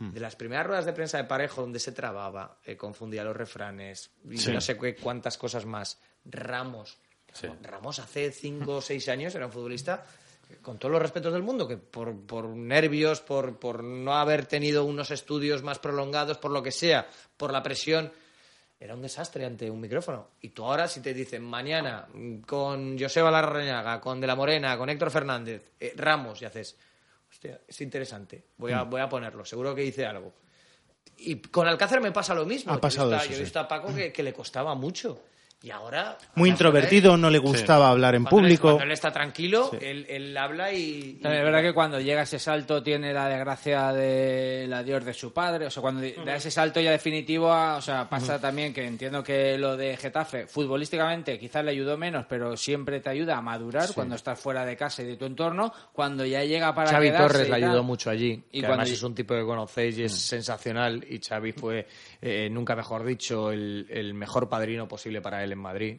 De las primeras ruedas de prensa de Parejo, donde se trababa, eh, confundía los refranes y Sí. no sé qué, cuántas cosas más. Ramos. Sí. Ramos hace cinco o seis años era un futbolista con todos los respetos del mundo, que por, por nervios, por, por no haber tenido unos estudios más prolongados, por lo que sea, por la presión, era un desastre ante un micrófono. Y tú ahora, si te dicen mañana mm, con Joseba Larrañaga, con De la Morena, con Héctor Fernández, eh, Ramos, y haces, hostia, es interesante, voy a, voy a ponerlo, seguro que dice algo. Y con Alcácer me pasa lo mismo. Ha Yo pasado he visto- eso, Yo he sí. visto a Paco que, que le costaba mucho. Y ahora... Muy introvertido, no le gustaba hablar en cuando él- público. Cuando él está tranquilo, él, él habla y... Y- es verdad que cuando llega ese salto tiene la desgracia del adiós de su padre. O sea, cuando da ese salto ya definitivo, a- o sea, pasa también que entiendo que lo de Getafe, futbolísticamente, quizás le ayudó menos, pero siempre te ayuda a madurar cuando estás fuera de casa y de tu entorno. Cuando ya llega para Xavi quedarse Torres le ayudó mucho allí. Y que cuando- además es un tipo que conocéis y es sensacional. Y Xavi fue, eh, nunca mejor dicho, el, el mejor padrino posible para él en Madrid.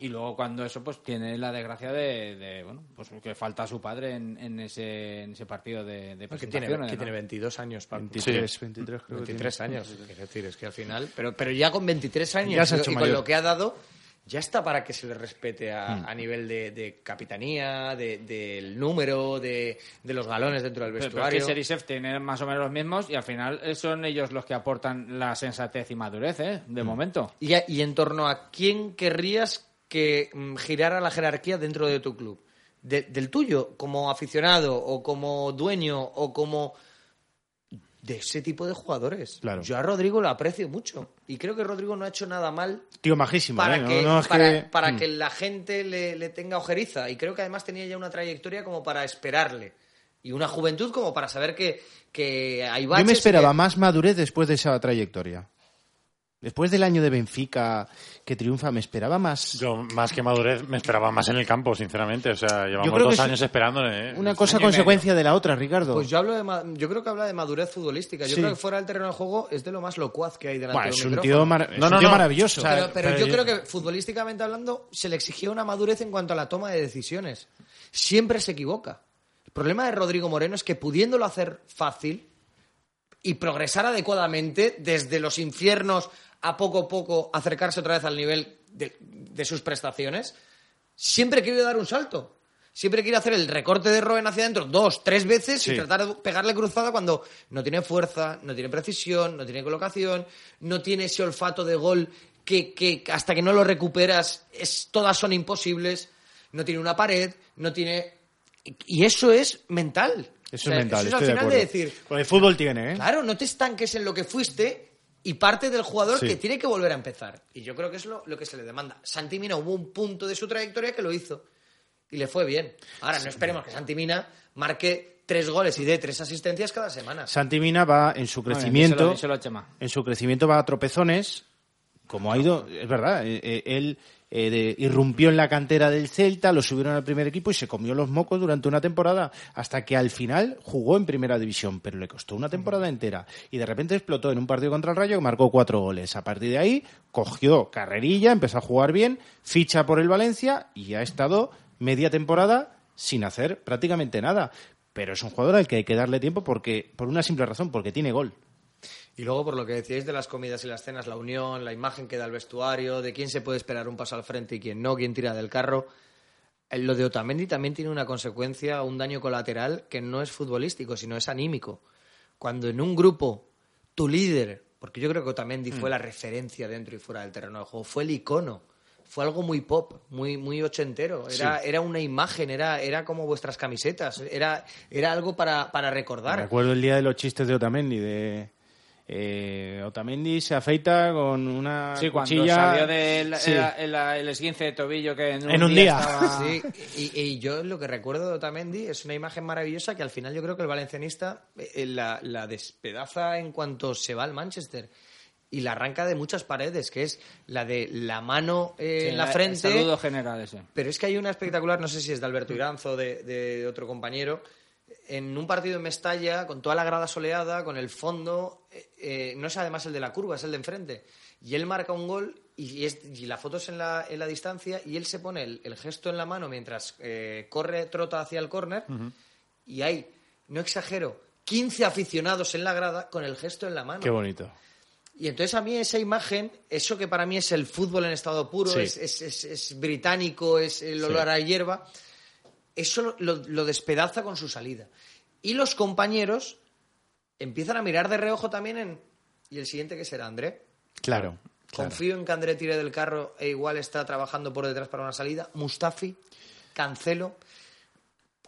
Y luego cuando eso, pues tiene la desgracia de, de, bueno, pues que falta su padre en, en ese, en ese partido de, de Que tiene, presentaciones, que ¿no? tiene 22 años, Paco. 23, 23 creo que 23 tiene. años. Es decir, es que al final. Pero, pero ya con 23 años Ya se ha y- y con lo que ha dado, ya está para que se le respete a, a nivel de, de capitanía, de- del número, de, de los galones dentro del Pero, pero es vestuario. que Serisev tiene más o menos los mismos y al final eh, son ellos los que aportan la sensatez y madurez, ¿eh? De momento. Y, a- y en torno a quién querrías que mm, girara la jerarquía dentro de tu club. De- del tuyo, como aficionado o como dueño o como de ese tipo de jugadores. Claro. Yo a Rodrigo lo aprecio mucho y creo que Rodrigo no ha hecho nada mal Tío majísimo, para ¿eh? Que, no es para, que- para Mm. que la gente le, le tenga ojeriza. Y creo que además tenía ya una trayectoria como para esperarle. Y una juventud como para saber que, que hay baches. Yo me esperaba que- más madurez después de esa trayectoria. Después del año de Benfica que triunfa, me esperaba más. Yo, más que madurez, me esperaba más en el campo, sinceramente. O sea, llevamos dos es años esperándole. ¿eh? Una cosa consecuencia de la otra, Ricardo. Pues yo hablo de ma- yo creo que habla de madurez futbolística. Yo Sí. creo que fuera del terreno de juego es de lo más locuaz que hay delante Buah, de es un un micrófono. tío, mar- es No, un no, tío no. maravilloso. O sea, pero, pero pero yo yo- creo que futbolísticamente hablando se le exigía una madurez en cuanto a la toma de decisiones. Siempre se equivoca. El problema de Rodrigo Moreno es que pudiéndolo hacer fácil y progresar adecuadamente desde los infiernos a poco a poco acercarse otra vez al nivel de, de sus prestaciones, siempre quiere dar un salto. Siempre quiere hacer el recorte de Robben hacia adentro dos, tres veces Sí. y tratar de pegarle cruzada cuando no tiene fuerza, no tiene precisión, no tiene colocación, no tiene ese olfato de gol que, que hasta que no lo recuperas es, todas son imposibles, no tiene una pared, no tiene... Y eso es mental. Eso O sea, es mental, Eso es al final de decir, el fútbol tiene, ¿eh? Claro, no te estanques en lo que fuiste y parte del jugador Sí. que tiene que volver a empezar. Y yo creo que es lo, lo que se le demanda. Santi Mina hubo un punto de su trayectoria que lo hizo y le fue bien. Ahora, no esperemos que Santi Mina marque tres goles y dé tres asistencias cada semana. Santi Mina va en su Bueno, crecimiento. díselo- díselo a Chema. en su crecimiento va a tropezones, como ha ido, es verdad, eh, eh, él eh, de- irrumpió en la cantera del Celta, lo subieron al primer equipo y se comió los mocos durante una temporada, hasta que al final jugó en primera división, pero le costó una temporada entera y de repente explotó en un partido contra el Rayo que marcó cuatro goles. A partir de ahí cogió carrerilla, empezó a jugar bien, ficha por el Valencia y ha estado media temporada sin hacer prácticamente nada. Pero es un jugador al que hay que darle tiempo porque, por una simple razón, porque tiene gol. Y luego, por lo que decíais de las comidas y las cenas, la unión, la imagen que da el vestuario, de quién se puede esperar un paso al frente y quién no, quién tira del carro. Eh, Lo de Otamendi también tiene una consecuencia, un daño colateral que no es futbolístico, sino es anímico. Cuando en un grupo tu líder, porque yo creo que Otamendi fue la referencia dentro y fuera del terreno de juego, fue el icono, fue algo muy pop, muy, muy ochentero, era, era una imagen, era, era como vuestras camisetas, era, era algo para, para recordar. Recuerdo el día de los chistes de Otamendi, de eh, Otamendi se afeita con una Sí, cuando salió del Sí. el, el- el esguince de tobillo que en un, En un día. estaba- Sí, y, y yo lo que recuerdo de Otamendi es una imagen maravillosa que al final yo creo que el valencianista eh, la, la despedaza en cuanto se va al Manchester y la arranca de muchas paredes, que es la de la mano eh, Sí, en la el frente. saludo general ese. Pero es que hay una espectacular, no sé si es de Alberto Iranzo o de, de otro compañero, en un partido en Mestalla, con toda la grada soleada, con el fondo, eh, eh, no es además el de la curva, es el de enfrente. Y él marca un gol y, es- y la foto es en la, en la distancia y él se pone el, el gesto en la mano mientras eh, corre, trota hacia el córner y hay, no exagero, 15 aficionados en la grada con el gesto en la mano. Qué bonito. Y entonces a mí esa imagen, eso que para mí es el fútbol en estado puro, Sí. es, es- es- es británico, es el Sí. olor a hierba, eso lo, lo despedaza con su salida. Y los compañeros empiezan a mirar de reojo también en... ¿Y el siguiente qué será, André? Claro. claro. Confío en que André tire del carro e igual está trabajando por detrás para una salida. Mustafi, Cancelo.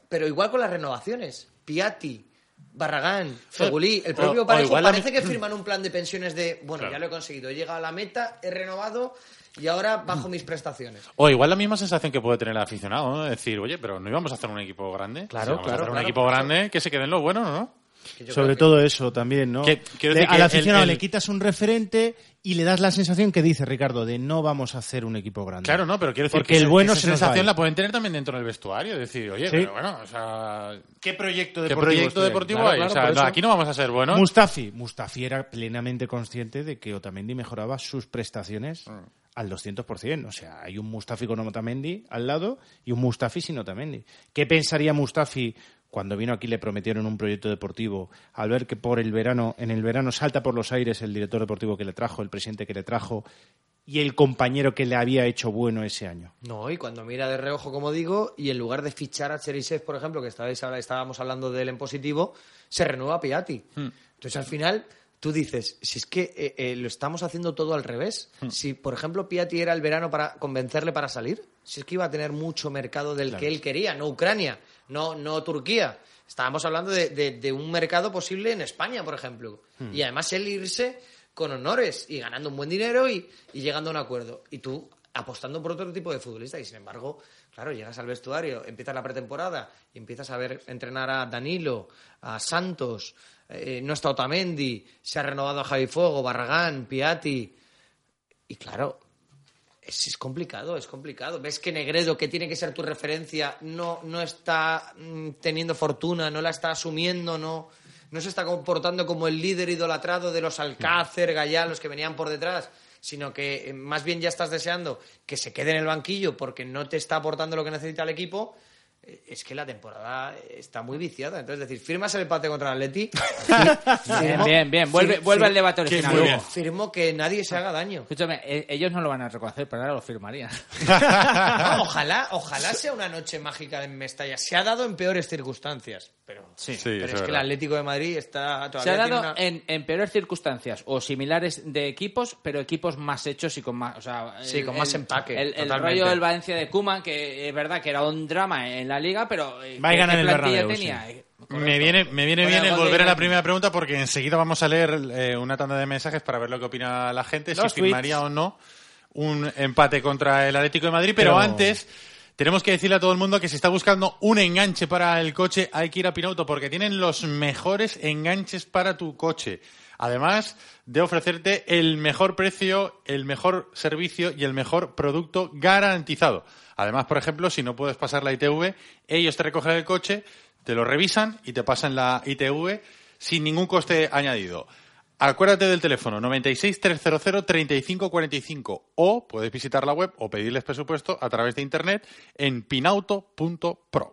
Pero igual con las renovaciones. Piatti, Barragán, Fegulí, el propio o- o Parejo igual la- parece que firman un plan de pensiones de, bueno, Claro. ya lo he conseguido, he llegado a la meta, he renovado y ahora bajo mis prestaciones. O igual la misma sensación que puede tener el aficionado, ¿no? Decir, oye, pero no íbamos a hacer un equipo grande. Claro, Si vamos a claro, hacer un claro, equipo claro. grande que se queden los buenos, ¿no? Sobre que- todo eso también, ¿no? Que- Le- al aficionado el- el- le quitas un referente y le das la sensación que dice Ricardo de no vamos a hacer un equipo grande. Claro, no, pero quiero decir Porque que el bueno se esa a sensación la pueden tener también dentro del vestuario. Decir, oye, Sí. pero bueno, o sea, ¿Qué proyecto ¿qué deportivo proyecto estoy ahí? deportivo Claro, hay? claro, o sea, no, aquí no vamos a ser buenos. Mustafi. Mustafi era plenamente consciente de que Otamendi mejoraba sus prestaciones Mm. Al 200%. O sea, hay un Mustafi con Otamendi al lado y un Mustafi sin Otamendi. ¿Qué pensaría Mustafi cuando vino aquí le prometieron un proyecto deportivo al ver que por el verano, en el verano salta por los aires el director deportivo que le trajo, el presidente que le trajo y el compañero que le había hecho bueno ese año? No, y cuando mira de reojo, como digo, y en lugar de fichar a Cherisev, por ejemplo, que estabais, ahora- estábamos hablando de él en positivo, se renueva a Piatti. Entonces, al final, tú dices, si es que eh, eh, lo estamos haciendo todo al revés. Si, por ejemplo, Piatti era el verano para convencerle para salir, si es que iba a tener mucho mercado del que él quería, no Ucrania, no, no Turquía. Estábamos hablando de, de- de un mercado posible en España, por ejemplo. Y además él irse con honores y ganando un buen dinero y, y llegando a un acuerdo. Y tú apostando por otro tipo de futbolista. Y sin embargo, claro, llegas al vestuario, empiezas la pretemporada y empiezas a ver entrenar a Danilo, a Santos, eh, no está Otamendi, se ha renovado a Javi Fuego, Barragán, Piatti. Y claro, es, complicado, es complicado. Ves que Negredo, que tiene que ser tu referencia, no, no está mm, teniendo fortuna, no la está asumiendo, no, no se está comportando como el líder idolatrado de los Alcácer, Gallá, los que venían por detrás, sino que eh, más bien ya estás deseando que se quede en el banquillo porque no te está aportando lo que necesita el equipo. Eh, Es que la temporada está muy viciada. Entonces, es decir, firmas el empate contra el Atleti. Bien, bien, bien. Vuelve, fir- vuelve fir- al debate original. bien. Firmo que nadie se haga daño. Escúchame, e- ellos no lo van a reconocer, pero ahora lo firmarían. No, ojalá, ojalá sea una noche mágica en Mestalla. Se ha dado en peores circunstancias, pero, Sí, pero eso es es que el. Atlético de Madrid está todavía Se ha dado una- en, en peores circunstancias o similares de equipos, pero equipos más hechos y con más. O sea, Sí, con más empaque, El, el rollo del Valencia de Kuman, que es verdad que era un drama en la liga, pero. eh, Va a ¿qué- ganar el Bernabéu, tenía? Me viene, me viene bien el volver a la primera pregunta porque enseguida vamos a leer eh, una tanda de mensajes para ver lo que opina la gente, Los si firmaría tweets. o no un empate contra el Atlético de Madrid. Pero, Pero- antes tenemos que decirle a todo el mundo que si está buscando un enganche para el coche hay que ir a Pinauto porque tienen los mejores enganches para tu coche. Además de ofrecerte el mejor precio, el mejor servicio y el mejor producto garantizado. Además, por ejemplo, si no puedes pasar la ITV, ellos te recogen el coche, te lo revisan y te pasan la ITV sin ningún coste añadido. Acuérdate del teléfono 96 300 3545 o puedes visitar la web o pedirles presupuesto a través de internet en pinauto.pro.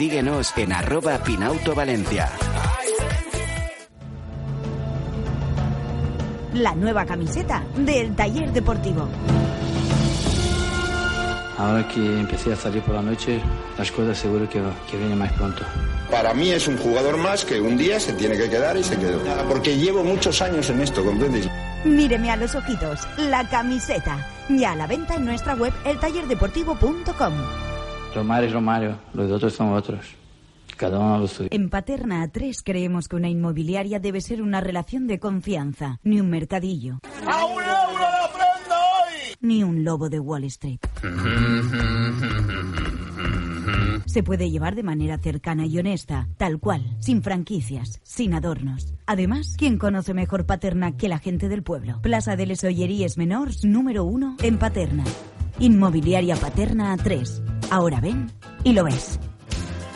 síguenos en arroba Pinauto Valencia. La nueva camiseta del taller deportivo. Ahora que empecé a salir por la noche, las cosas seguro que, que vienen más pronto. Para mí es un jugador más que un día se tiene que quedar y se quedó. Porque llevo muchos años en esto, ¿comprendes? Míreme a los ojitos, la camiseta. Ya a la venta en nuestra web eltallerdeportivo.com. Romario es Romario, los otros son otros. Cada uno lo suyo. En Paterna A3 creemos que una inmobiliaria debe ser una relación de confianza, ni un mercadillo. Ni un lobo de Wall Street. Se puede llevar de manera cercana y honesta, tal cual, sin franquicias, sin adornos. Además, ¿quién conoce mejor Paterna que la gente del pueblo? Plaza de les Olleries Menors, número uno, en Paterna. Inmobiliaria Paterna 3. Ahora ven y lo ves.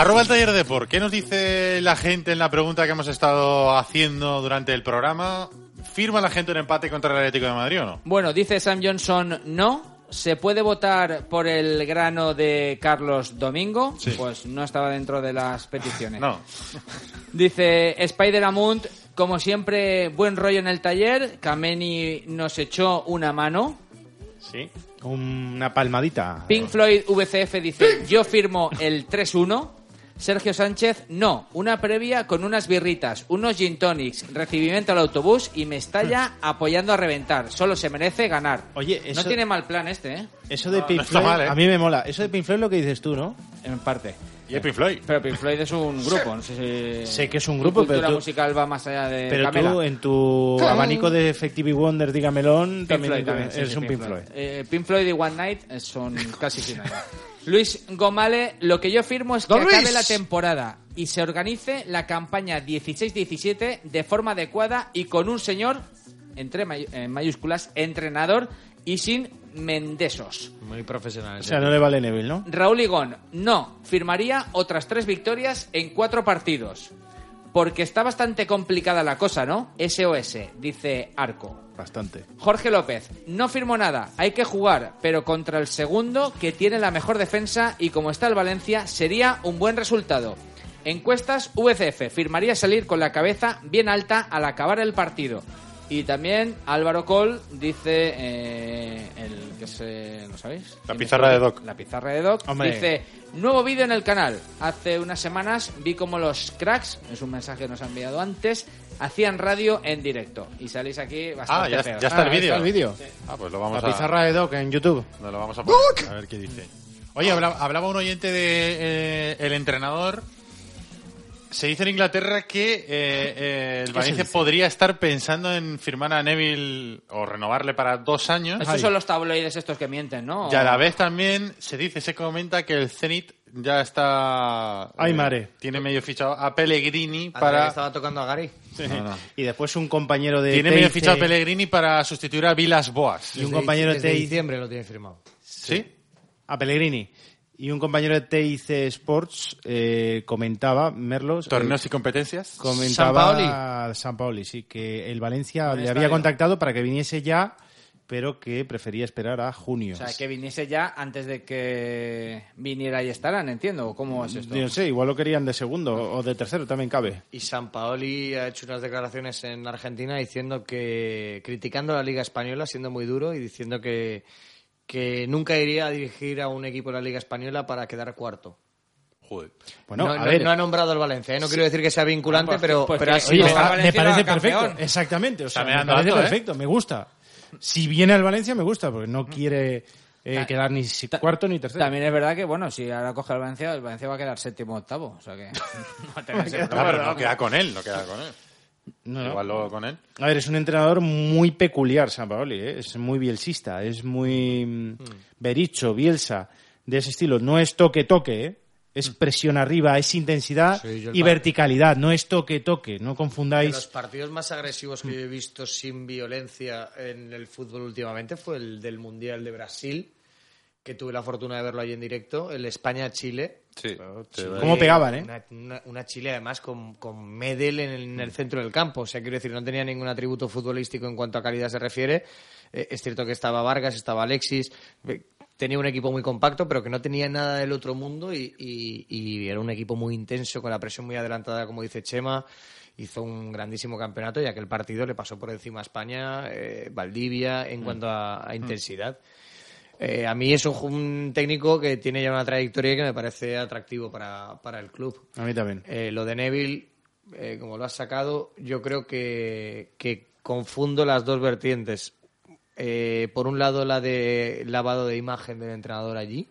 Arroba el taller de por. ¿Qué nos dice la gente en la pregunta que hemos estado haciendo durante el programa? ¿Firma la gente un empate contra el Atlético de Madrid o no? Bueno, dice Sam Johnson, no. ¿Se puede votar por el grano de Carlos Domingo? Sí. Pues no estaba dentro de las peticiones. No. Dice Spider Amund, como siempre, buen rollo en el taller. Kameni nos echó una mano. Sí. Una palmadita. Pink Floyd VCF dice, yo firmo el 3-1. Sergio Sánchez, no, una previa con unas birritas, unos gin tonics, recibimiento al autobús y me estalla apoyando a reventar. Solo se merece ganar. Oye, eso- No tiene mal plan este, ¿eh? Eso de No, Pink no Floyd, mal, ¿eh? a mí me mola. Eso de Pink Floyd es lo que dices tú, ¿no? En parte. Y el Pink Floyd. Pero Pink Floyd es un grupo, no sé si... Sé que es un grupo, pero tú- musical va más allá de Pero Camela. tú, en tu abanico de Effective Wonder, dígamelón, Pink también, Floyd también, eres sí, un Pink Floyd. Eh, Pink Floyd y One Night son casi sinónimos. Luis Gomale, lo que yo firmo es que Don acabe Luis. la temporada y se organice la campaña 16-17 de forma adecuada y con un señor, entre may- en mayúsculas, entrenador y sin mendesos. Muy profesional. O sea, no le vale Neville, ¿no? Raúl Igón, no, firmaría otras tres victorias en cuatro partidos. Porque está bastante complicada la cosa, ¿no? SOS, dice Arco. Bastante. Jorge López, no firmo nada, hay que jugar, pero contra el segundo que tiene la mejor defensa y como está el Valencia sería un buen resultado. Encuestas VCF, firmaría salir con la cabeza bien alta al acabar el partido. Y también Álvaro Col dice, eh, el que se, ¿lo sabéis? La ¿Quién pizarra de Doc. La pizarra de Doc. Hombre. Dice, nuevo vídeo en el canal. Hace unas semanas vi como los cracks, es un mensaje que nos ha enviado antes, hacían radio en directo. Y salís aquí bastante Ah, ya, ya está Ah, el ahí vídeo. está el vídeo. Ah, pues lo vamos La a... pizarra de Doc en YouTube. No, lo vamos a poner. A ver qué dice. Oye, habla- hablaba un oyente de eh, el entrenador. Se dice en Inglaterra que eh, eh, el Valencia podría estar pensando en firmar a Neville o renovarle para dos años. Estos son los tabloides estos que mienten, ¿no? Y a la vez también se dice, se comenta que el Zenit ya está... Ay, eh, madre. Tiene medio fichado a Pellegrini Para... para... estaba tocando a Gary. No, no. Y después un compañero de Tiene medio TIC fichado Pellegrini para sustituir a Vilas Boas. y un Desde- compañero de TIC diciembre lo tiene firmado. ¿Sí? a Pellegrini. Y un compañero de TIC Sports eh, comentaba, Merlos, eh, ¿Torneos y competencias? comentaba San Paoli, sí, que el Valencia le había contactado para que viniese ya, pero que prefería esperar a junio. O sea, que viniese ya antes de que viniera y estarán, entiendo. ¿o ¿Cómo es esto? Yo no sé, igual lo querían de segundo o de tercero, también cabe. Y San Paoli ha hecho unas declaraciones en Argentina diciendo que, criticando a la Liga Española, siendo muy duro y diciendo que, que nunca iría a dirigir a un equipo de la Liga Española para quedar cuarto. Joder. Bueno, no, a no- ver, no ha nombrado al Valencia, ¿eh? no quiero decir que sea vinculante, Ah, pues, pero, pues pero que- ha Oye, me, me parece perfecto, campeón. exactamente, o sea, me meando parece alto, ¿eh? perfecto, me gusta. Si viene al Valencia me gusta, porque no quiere eh, quedar ni si- cuarto ni tercero. También es verdad que, bueno, si ahora coge el Valencia, el Valencia va a quedar séptimo o octavo. O sea que no tenga ese Ah, problema. pero no queda con él, no queda con él. No, no. Igual luego con él. A ver, es un entrenador muy peculiar, San Paoli, ¿eh? es muy bielsista, es muy mm, bericho, bielsa, de ese estilo. No es toque-toque, ¿eh? Es presión arriba, es intensidad Sí, y verticalidad, no es toque-toque, no De confundáis. los partidos más agresivos que yo he visto sin violencia en el fútbol últimamente fue el del Mundial de Brasil, que tuve la fortuna de verlo ahí en directo, el España-Chile. Sí. ¿Cómo pegaban, eh? Una, una- una Chile además con, con Medel en el, en el centro del campo. O sea, quiero decir, no tenía ningún atributo futbolístico en cuanto a calidad se refiere. Eh, es cierto que estaba Vargas, estaba Alexis. Tenía un equipo muy compacto, pero que no tenía nada del otro mundo y, y- y era un equipo muy intenso, con la presión muy adelantada, como dice Chema. Hizo un grandísimo campeonato y aquel partido le pasó por encima a España, eh, Valdivia, en cuanto a, a intensidad. Eh, a mí es un, técnico que tiene ya una trayectoria que me parece atractivo para, para el club. A mí también. Eh, lo de Neville, eh, como lo has sacado, yo creo que, que confundo las dos vertientes. Eh, por un lado, la de lavado de imagen del entrenador allí.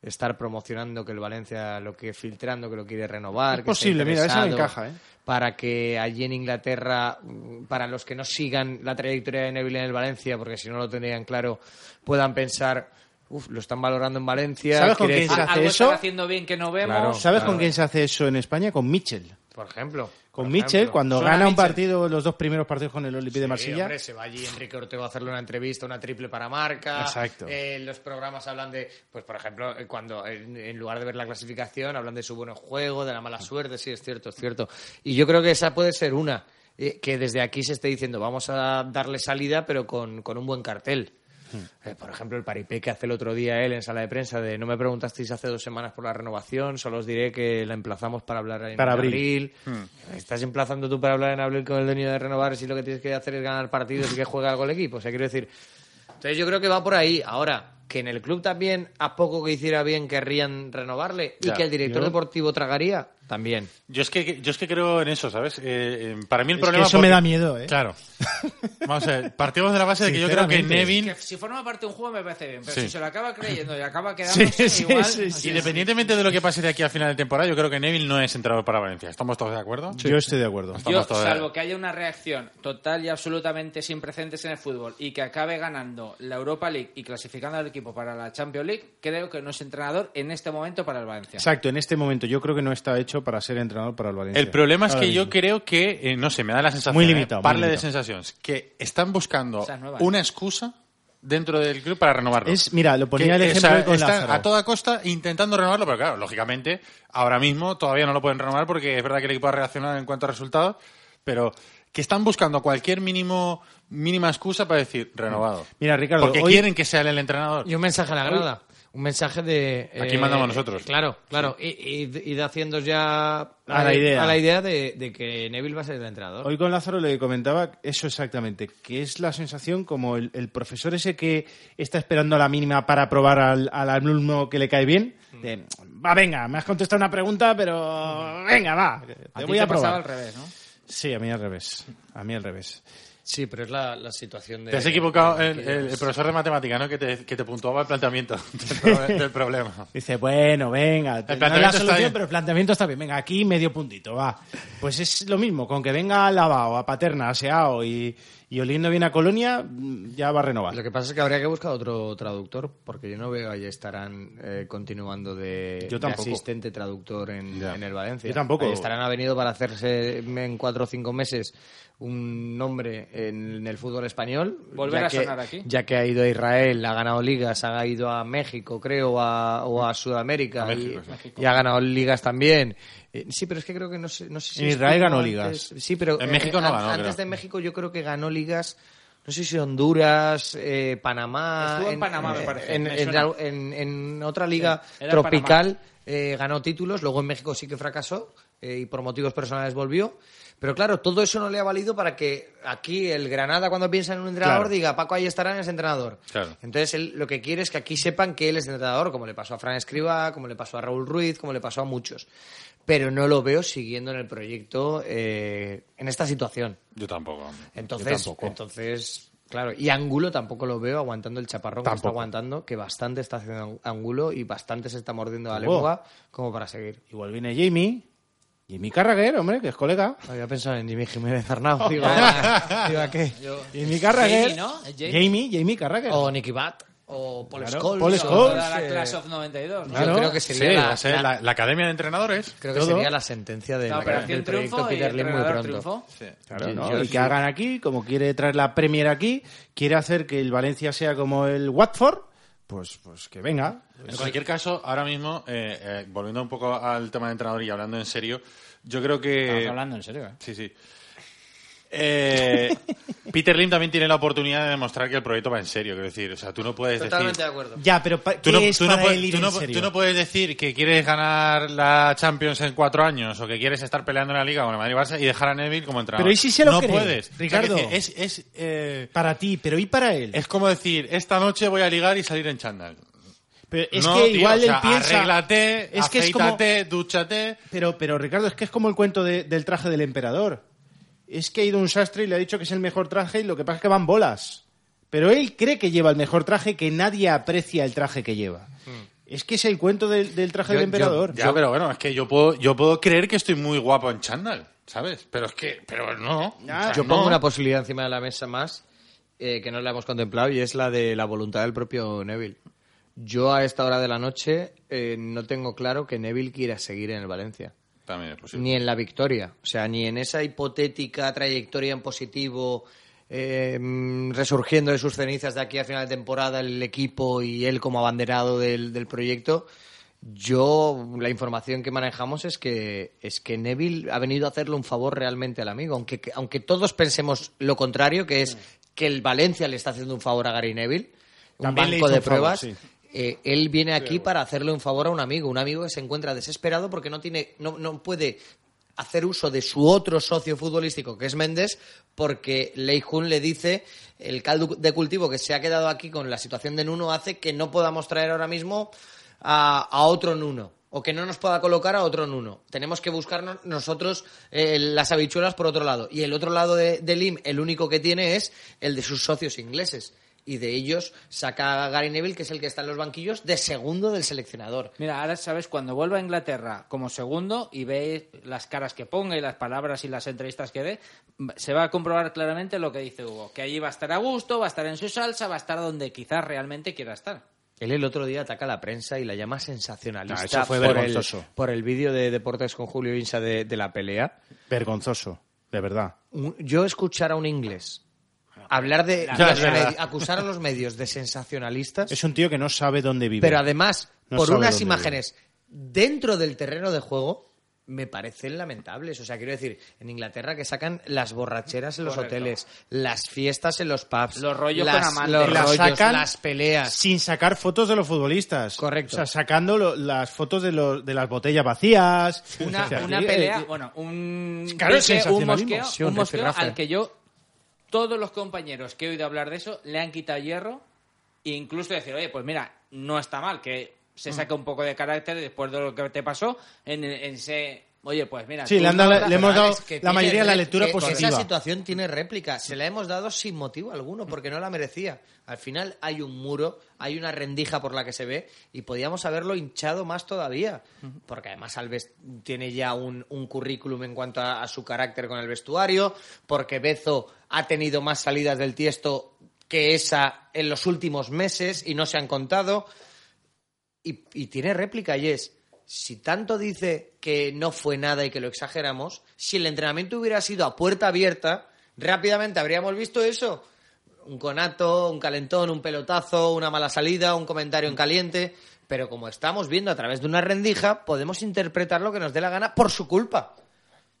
Estar promocionando que el Valencia lo que filtrando, que lo quiere renovar. Es que posible, mira, eso me encaja, ¿eh? Para que allí en Inglaterra, mm, para los que no sigan la trayectoria de Neville en el Valencia, porque si no lo tenían claro, puedan pensar, uff, lo están valorando en Valencia. ¿Sabes con quién se hace Algo eso? están haciendo bien que no vemos. Claro. ¿Sabes claro. con quién se hace eso en España? Con Mitchell. Por ejemplo. Con por ejemplo. cuando Suena gana un partido, los dos primeros partidos con el Olympique de Sí, Marsella. hombre, se va allí Enrique Ortega a hacerle una entrevista, una triple para marca. Exacto. Eh, los programas hablan de, pues por ejemplo, eh, cuando en, en lugar de ver la clasificación, hablan de su buen juego, de la mala suerte. Sí, es cierto, es cierto. Y yo creo que esa puede ser una. eh, que desde aquí se esté diciendo, vamos a darle salida, pero con, con un buen cartel. Hmm. Eh, por ejemplo, el paripé que hace el otro día él en sala de prensa de no me preguntasteis hace dos semanas por la renovación, solo os diré que la emplazamos para hablar en Para abril. abril. Estás emplazando tú para hablar en abril con el dueño de renovar si lo que tienes que hacer es ganar partidos y que juega algo el equipo. O sea, quiero decir. Entonces yo creo que va por ahí. Ahora, que en el club también, a poco que hiciera bien, querrían renovarle y Ya, que el director yo- deportivo tragaría, también. Yo es que yo es que creo en eso, ¿sabes? Eh, para mí el Es que problema eso me da miedo, ¿eh? Claro. Vamos a ver, partimos de la base de que yo creo que. Nevin Que si forma parte de un juego me parece bien, pero Sí. si se lo acaba creyendo y acaba Sí, quedándose sí, igual... sí, sí. Independientemente de lo que pase de aquí a final de temporada, yo creo que Neville no es entrenador para Valencia. ¿Estamos todos de acuerdo? Yo estoy de acuerdo. Yo, salvo que haya una reacción total y absolutamente sin precedentes en el fútbol y que acabe ganando la Europa League y clasificando al equipo para la Champions League, creo que no es entrenador en este momento para el Valencia. Exacto, en este momento yo creo que no está hecho para ser entrenador para el Valencia. El problema es que yo creo que, eh, no sé, me da la sensación, Muy eh, limitado, muy parle de sensaciones, que están buscando Esa es nueva, una excusa dentro del club para renovarlo. Es- mira, lo ponía Que, el o ejemplo sea, con están a toda costa intentando renovarlo, pero claro, lógicamente, ahora mismo todavía no lo pueden renovar porque es verdad que el equipo ha reaccionado en cuanto a resultados, pero que están buscando cualquier mínimo mínima excusa para decir renovado. Mira, Ricardo, porque hoy- quieren que sea él el entrenador. Y un mensaje a la grada. Un mensaje de... Aquí mandamos nosotros. Claro, claro. Y, y, y haciendo ya a, la idea. a la idea de, de que Neville va a ser el entrenador. Hoy con Lázaro le comentaba eso exactamente, que es la sensación como el, el profesor ese que está esperando a la mínima para probar al, al alumno que le cae bien. De, va, venga, me has contestado una pregunta, pero venga, va, te a voy a probar. al revés, ¿no? Sí, a mí al revés. A mí al revés. Sí, pero es la, la situación de... Te has equivocado el, el- el profesor de matemática, ¿no? Que te, que te puntuaba el planteamiento del, pro- del problema. Dice, bueno, venga, te- no es la está solución, bien. pero el planteamiento está bien. Venga, aquí medio puntito, va. Pues es lo mismo, con que venga lavado, a paterna, aseado y, y oliendo bien a Colonia, mm, ya va a renovar. Lo que pasa es que habría que buscar otro traductor, porque yo no veo ahí estarán eh, continuando de, Yo de tampoco. asistente traductor en, en el Valencia. Yo tampoco. estarán ha venido para hacerse en cuatro o cinco meses un nombre en, el fútbol español. Volver ya a que, sonar aquí. Ya que ha ido a Israel, ha ganado ligas, ha ido a México, creo, a- o a Sudamérica. A México, y, sí. y ha ganado ligas también. Eh, sí, pero es que creo que no sé, no sé si En Israel ganó antes. ligas. Sí, pero En eh, México no an- ganó, Antes creo. de México yo creo que ganó ligas, no sé si Honduras, eh, Panamá. Estuvo en Panamá, me parece, En, me en- suena. en- en otra liga tropical eh, ganó títulos, luego en México sí que fracasó eh, y por motivos personales volvió. Pero claro, todo eso no le ha valido para que aquí el Granada, cuando piensa en un entrenador, Claro. diga Paco ahí estará, es entrenador. Claro. Entonces él lo que quiere es que aquí sepan que él es entrenador, como le pasó a Fran Escriba, como le pasó a Raúl Ruiz, como le pasó a muchos. Pero no lo veo siguiendo en el proyecto eh, en esta situación. Yo tampoco. Entonces, Yo tampoco. entonces, claro, y Angulo tampoco lo veo aguantando el chaparrón que está aguantando, que bastante está haciendo Angulo y bastante se está mordiendo la Oh. lengua como para seguir. Igual viene Jamie, Jamie Carragher, hombre, que es colega. Había pensado en Jimmy Jiménez Arnau. Digo, ah, digo, ¿a qué? Jamie Carragher. Jamie, ¿no? ¿Es Jamie? Jamie, Jamie Carragher. O Nicky Bat. O Paul Claro, Scholes. Paul o- Scholes. Toda la eh, Class of 92. ¿no? Yo creo que Sí, sería, a la, ser la- la, la Academia de Entrenadores. creo que todo. sería la sentencia de La operación del proyecto triunfo y Peter el Lim muy pronto. Claro, Yo- yo y sí. que hagan aquí, como quiere traer la Premier aquí, quiere hacer que el Valencia sea como el Watford, pues, pues que venga. En cualquier caso, ahora mismo, eh, eh, volviendo un poco al tema de entrenador y hablando en serio, yo creo que... Estamos hablando en serio, ¿eh? Sí, sí. Eh, Peter Lim también tiene la oportunidad de demostrar que el proyecto va en serio. Quiero decir, o sea, tú no puedes Totalmente de acuerdo. Ya, pero ¿qué Tú no, es tú no para puedes, él ir tú no en pu- serio? tú no puedes decir que quieres ganar la Champions en cuatro años o que quieres estar peleando en la Liga con el Madrid y Barça y dejar a Neville como entrenador. Pero ¿y si se lo no cree, puedes. O sea, Ricardo? es, es, eh, Para ti, pero ¿y para él? es como decir, esta noche voy a ligar y salir en chándal. Pero es No, que tío, igual o sea, él piensa... Arréglate, es que es como... afeítate, dúchate... Pero, pero Ricardo, es que es como el cuento de- del traje del emperador. Es que ha ido un sastre y le ha dicho que es el mejor traje y lo que pasa es que van bolas. Pero él cree que lleva el mejor traje y que nadie aprecia el traje que lleva. Es que es el cuento del, del traje Yo- del emperador. Ya, pero bueno, es que yo puedo, yo puedo creer que estoy muy guapo en chándal, ¿sabes? Pero es que, pero no. Ya, O sea, Yo no. pongo una posibilidad encima de la mesa más eh, que no la hemos contemplado y es la de la voluntad del propio Neville. Yo a esta hora de la noche eh, no tengo claro que Neville quiera seguir en el Valencia. También es posible. Ni en la victoria. O sea, ni en esa hipotética trayectoria en positivo, eh, mm, resurgiendo de sus cenizas de aquí a final de temporada el equipo y él como abanderado del, del proyecto. Yo, la información que manejamos es que, es que Neville ha venido a hacerle un favor realmente al amigo. Aunque, aunque todos pensemos lo contrario, que es que el Valencia le está haciendo un favor a Gary Neville, un También banco de favor, pruebas. sí. Eh, él viene aquí para hacerle un favor a un amigo, un amigo que se encuentra desesperado porque no tiene, no, no puede hacer uso de su otro socio futbolístico, que es Méndez, porque Lei Jun le dice el caldo de cultivo que se ha quedado aquí con la situación de Nuno hace que no podamos traer ahora mismo a, a otro Nuno o que no nos pueda colocar a otro Nuno. Tenemos que buscarnos nosotros eh, las habichuelas por otro lado. Y el otro lado de, de Lim, el único que tiene es el de sus socios ingleses. Y de ellos saca a Gary Neville, que es el que está en los banquillos, de segundo del seleccionador. Mira, ahora sabes, cuando vuelva a Inglaterra como segundo y ve las caras que ponga y las palabras y las entrevistas que dé, se va a comprobar claramente lo que dice Hugo, que allí va a estar a gusto, va a estar en su salsa, va a estar donde quizás realmente quiera estar. Él el otro día ataca a la prensa y la llama sensacionalista Ah, eso fue por, el, vergonzoso. por el vídeo de Deportes con Julio Insa de, de la pelea. Vergonzoso, de verdad. Yo escuchar a un inglés hablar de, los acusar a los medios de sensacionalistas, Es un tío que no sabe dónde vive. pero además No por unas imágenes dentro del terreno de juego me parecen lamentables. O sea, quiero decir, en Inglaterra que sacan las borracheras en los Correcto. hoteles, las fiestas en los pubs, Los rollos las, con amantes. los Las rollos, sacan las peleas. Sin sacar fotos de los futbolistas. Correcto. O sea, sacando lo- las fotos de, los, de las botellas vacías. Una, O sea, una pelea, eh, bueno, un, Claro, pique, un mosqueo, un mosqueo al que yo, todos los compañeros que he oído hablar de eso, le han quitado hierro e incluso decir, oye, pues mira, no está mal que se Mm. saque un poco de carácter después de lo que te pasó en, en ese... Oye, pues mira... Sí, le han dado- le hemos dado Alex, que la mayoría de la lectura que positiva. Esa situación tiene réplica. Se la hemos dado sin motivo alguno, porque no la merecía. Al final hay un muro, hay una rendija por la que se ve, y podíamos haberlo hinchado más todavía. Porque además Alves tiene ya un, un currículum en cuanto a, a su carácter con el vestuario, porque Bezo ha tenido más salidas del tiesto que esa en los últimos meses y no se han contado. Y, y tiene réplica y es, si tanto dice que no fue nada y que lo exageramos, si el entrenamiento hubiera sido a puerta abierta, rápidamente habríamos visto eso. Un conato, un calentón, un pelotazo, una mala salida, un comentario en caliente. Pero como estamos viendo a través de una rendija, podemos interpretar lo que nos dé la gana por su culpa.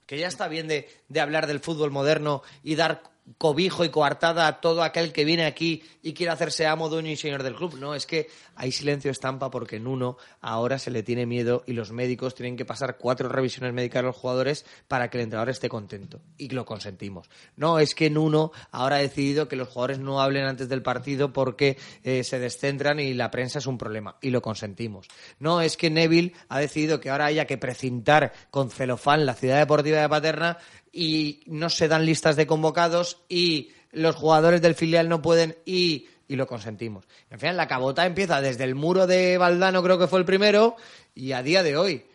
Que ya está bien de, hablar del fútbol moderno y dar cobijo y coartada a todo aquel que viene aquí y quiere hacerse amo, dueño y señor del club. No, es que hay silencio estampa porque en uno ahora se le tiene miedo y los médicos tienen que pasar cuatro revisiones médicas a los jugadores para que el entrenador esté contento. Y lo consentimos. No, es que en uno ahora ha decidido que los jugadores no hablen antes del partido porque eh, se descentran y la prensa es un problema. Y lo consentimos. No, es que Neville ha decidido que ahora haya que precintar con celofán la ciudad deportiva de Paterna y no se dan listas de convocados y los jugadores del filial no pueden y, y lo consentimos. En fin, la cabota empieza desde el muro de Valdano, creo que fue el primero, y a día de hoy.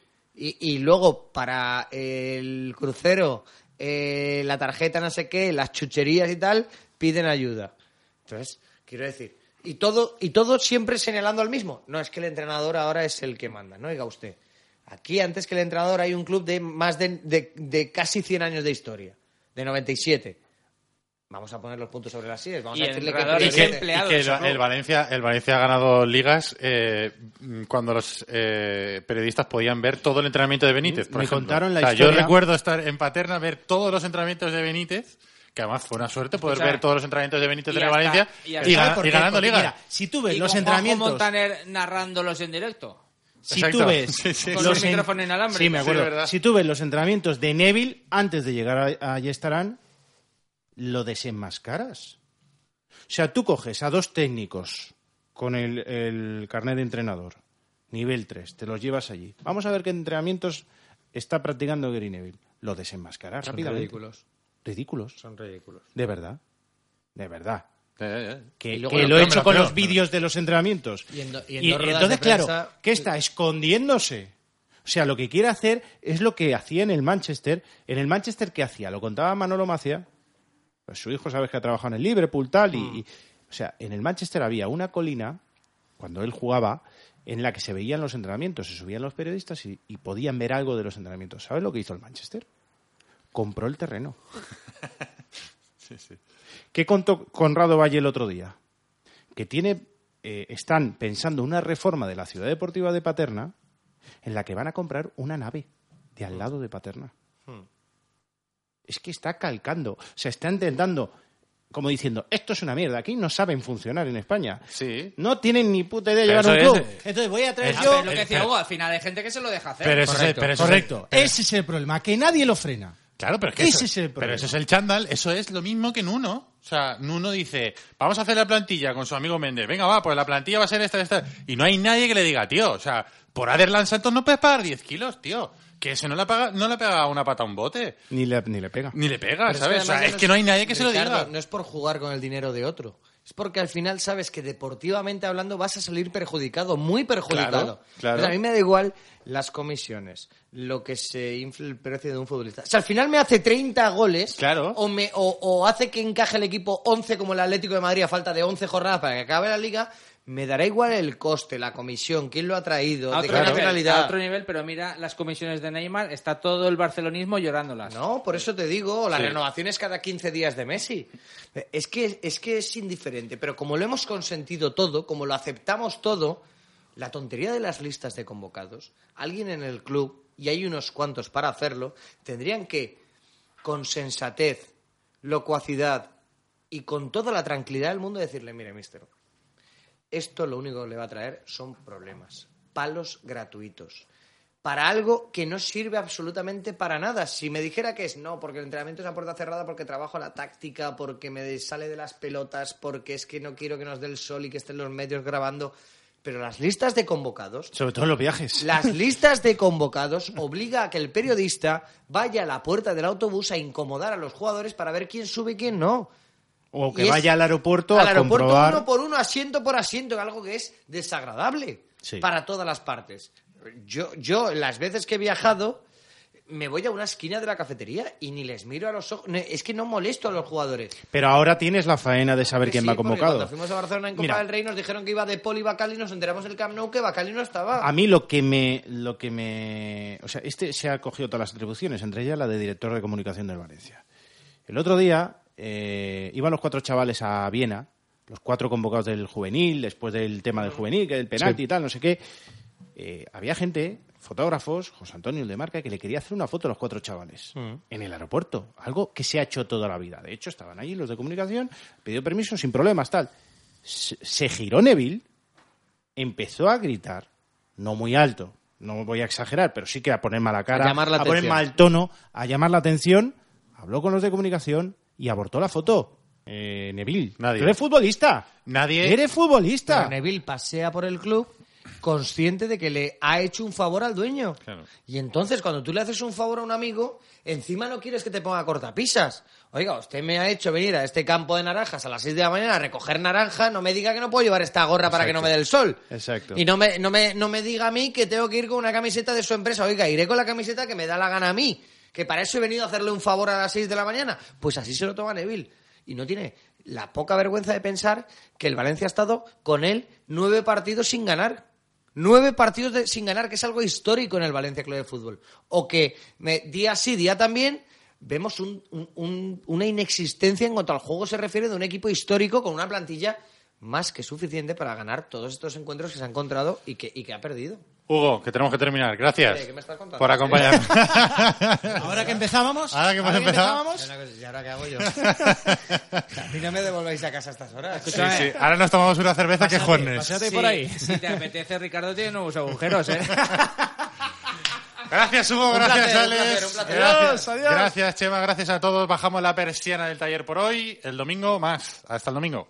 Y, luego para el crucero, eh, la tarjeta no sé qué, las chucherías y tal, piden ayuda. Entonces, quiero decir, Y todo, y todo siempre señalando al mismo. No, es que el entrenador ahora es el que manda, no diga usted. Aquí, antes que el entrenador, hay un club de más de, de- de casi 100 años de historia, de 97. Vamos a poner los puntos sobre las sillas. Vamos Y a el decirle que Y que, empleado y que de el, Valencia, el Valencia ha ganado ligas eh, cuando los eh, periodistas podían ver todo el entrenamiento de Benítez. Por Me ejemplo. contaron la O sea, Yo recuerdo estar en Paterna, ver todos los entrenamientos de Benítez, que además fue una suerte poder ver todos los entrenamientos de Benítez el hasta- Valencia y ganando ligas. mira, si tú ves Y los con entrenamientos... Montaner narrándolos en directo. Si Exacto. tú ves Sí, sí. Con los un micrófono inalámbrico. Sí, me Sí, acuerdo. verdad. si tú ves los entrenamientos de Neville antes de llegar a, a Yestarán, lo desenmascaras. O sea, tú coges a dos técnicos con el, el carnet de entrenador, nivel 3, te los llevas allí. Vamos a ver qué entrenamientos está practicando Gary Neville. Lo desenmascaras Son rápidamente. ridículos. Ridículos. Son ridículos. De verdad. De verdad. Ya, ya, ya. Que, Y luego que lo lo he hecho lo con creo. los vídeos de los entrenamientos. Y en do- y en Y entonces, de claro, prensa- ¿qué está? Escondiéndose. O sea, lo que quiere hacer es lo que hacía en el Manchester. En el Manchester, ¿qué hacía? Lo contaba Manolo Macia. Pues su hijo, sabes que ha trabajado en el Liverpool, tal. Y, y- o sea, en el Manchester había una colina, cuando él jugaba, en la que se veían los entrenamientos. Se subían los periodistas y, y podían ver algo de los entrenamientos. ¿Sabes lo que hizo el Manchester? Compró el terreno. ¿Qué contó Conrado Valle el otro día? Que tiene, eh, están pensando una reforma de la ciudad deportiva de Paterna en la que van a comprar una nave de al lado de Paterna. Es que está calcando, o sea, está intentando, como diciendo, esto es una mierda, aquí no saben funcionar en España. Sí. No tienen ni puta idea de Pero llevar un club. es- Entonces voy a traer yo... pero es lo que decía Hugo, al final hay gente que se lo deja hacer. Pero es Correcto, ese es el problema, que nadie lo frena. Claro, pero es que Ese eso, es el pero eso es el chándal, eso es lo mismo que Nuno. O sea, Nuno dice, vamos a hacer la plantilla con su amigo Méndez. Venga, va, pues la plantilla va a ser esta, esta. Y no hay nadie que le diga, tío, o sea, por Aderlan Santos no puedes pagar 10 kilos, tío. Que eso no le, paga, no le pega una pata a un bote. Ni le, ni le pega. Ni le pega, Pero ¿sabes? o sea, es que no hay nadie que se lo diga. No es por jugar con el dinero de otro. Es porque al final sabes que deportivamente hablando vas a salir perjudicado, muy perjudicado. Claro, claro. Pues a mí me da igual las comisiones, lo que se infle el precio de un futbolista. Si al final me hace 30 goles Claro. o, me, o, o hace que encaje el equipo 11 como el Atlético de Madrid a falta de 11 jornadas para que acabe la liga, me dará igual el coste, la comisión, quién lo ha traído, a de qué nivel, nacionalidad. a otro nivel, pero mira las comisiones de Neymar, está todo el barcelonismo llorándolas. No, por eso te digo, la Sí. renovación es cada 15 días de Messi. Es que, es que es indiferente, pero como lo hemos consentido todo, como lo aceptamos todo, la tontería de las listas de convocados, alguien en el club, y hay unos cuantos para hacerlo, tendrían que, con sensatez, locuacidad y con toda la tranquilidad del mundo, decirle, mire, mister, esto lo único que le va a traer son problemas, palos gratuitos. Para algo que no sirve absolutamente para nada. Si me dijera que es no, porque el entrenamiento es a puerta cerrada, porque trabajo la táctica, porque me sale de las pelotas, porque es que no quiero que nos dé el sol y que estén los medios grabando. Pero las listas de convocados Sobre todo en los viajes. las listas de convocados obliga a que el periodista vaya a la puerta del autobús a incomodar a los jugadores para ver quién sube y quién no. O que Y vaya al aeropuerto al a aeropuerto comprobar... uno por uno, asiento por asiento, algo que es desagradable Sí. para todas las partes. Yo, yo, las veces que he viajado, me voy a una esquina de la cafetería y ni les miro a los ojos. Es que no molesto a los jugadores. Pero ahora tienes la faena de saber quién sí, va convocado. Cuando fuimos a Barcelona en Copa Mira, del Rey nos dijeron que iba de Poli Bacali y nos enteramos del Camp Nou que Bacali no estaba. A mí lo que me, lo que me, o sea, este se ha cogido todas las atribuciones, entre ellas la de director de comunicación del Valencia. El otro día eh, iban los cuatro chavales a Viena, los cuatro convocados del juvenil, después del tema del juvenil, que del penalti y tal, no sé qué. Eh, había gente, fotógrafos, José Antonio el de Marca, que le quería hacer una foto a los cuatro chavales en el aeropuerto, algo que se ha hecho toda la vida. De hecho, estaban allí los de comunicación, pidió permiso sin problemas, tal. Se, se giró Neville empezó a gritar, no muy alto, no voy a exagerar, pero sí que a poner mala cara, A llamar la a poner mal tono, a llamar la atención, habló con los de comunicación y abortó la foto. Eh, Neville, Nadie. tú eres futbolista. Nadie- Eres futbolista. Pero Neville pasea por el club consciente de que le ha hecho un favor al dueño. Claro. Y entonces, cuando tú le haces un favor a un amigo, encima no quieres que te ponga cortapisas. Oiga, usted me ha hecho venir a este campo de naranjas a las 6 de la mañana a recoger naranja, no me diga que no puedo llevar esta gorra para que no me dé el sol. Exacto. Y no me, no, me, no me diga a mí que tengo que ir con una camiseta de su empresa. Oiga, iré con la camiseta que me da la gana a mí. Que para eso he venido a hacerle un favor a las 6 de la mañana. Pues así se lo toma Neville. Y no tiene la poca vergüenza de pensar que el Valencia ha estado con él nueve partidos sin ganar. Nueve partidos sin ganar, que es algo histórico en el Valencia Club de Fútbol. O que día sí, día también, vemos un- un- un- una inexistencia en cuanto al juego se refiere de un equipo histórico con una plantilla más que suficiente para ganar todos estos encuentros que se ha encontrado y que ha perdido. Hugo, que tenemos que terminar. Gracias ¿qué me estás contando? por acompañarnos. Ahora que empezábamos. Ahora que hemos empezado. ¿Y ahora qué hago yo? a mí no me devolvéis a casa a estas horas. Sí, sí. Ahora nos tomamos una cerveza que Juanes. Sí, Si te apetece, Ricardo tiene nuevos agujeros, ¿eh? Gracias, Hugo. Un Gracias, placer, un Alex. placer, un placer. Gracias, Adiós, adiós. gracias, Chema. Gracias a todos. Bajamos la persiana del taller por hoy. El domingo más. Hasta el domingo.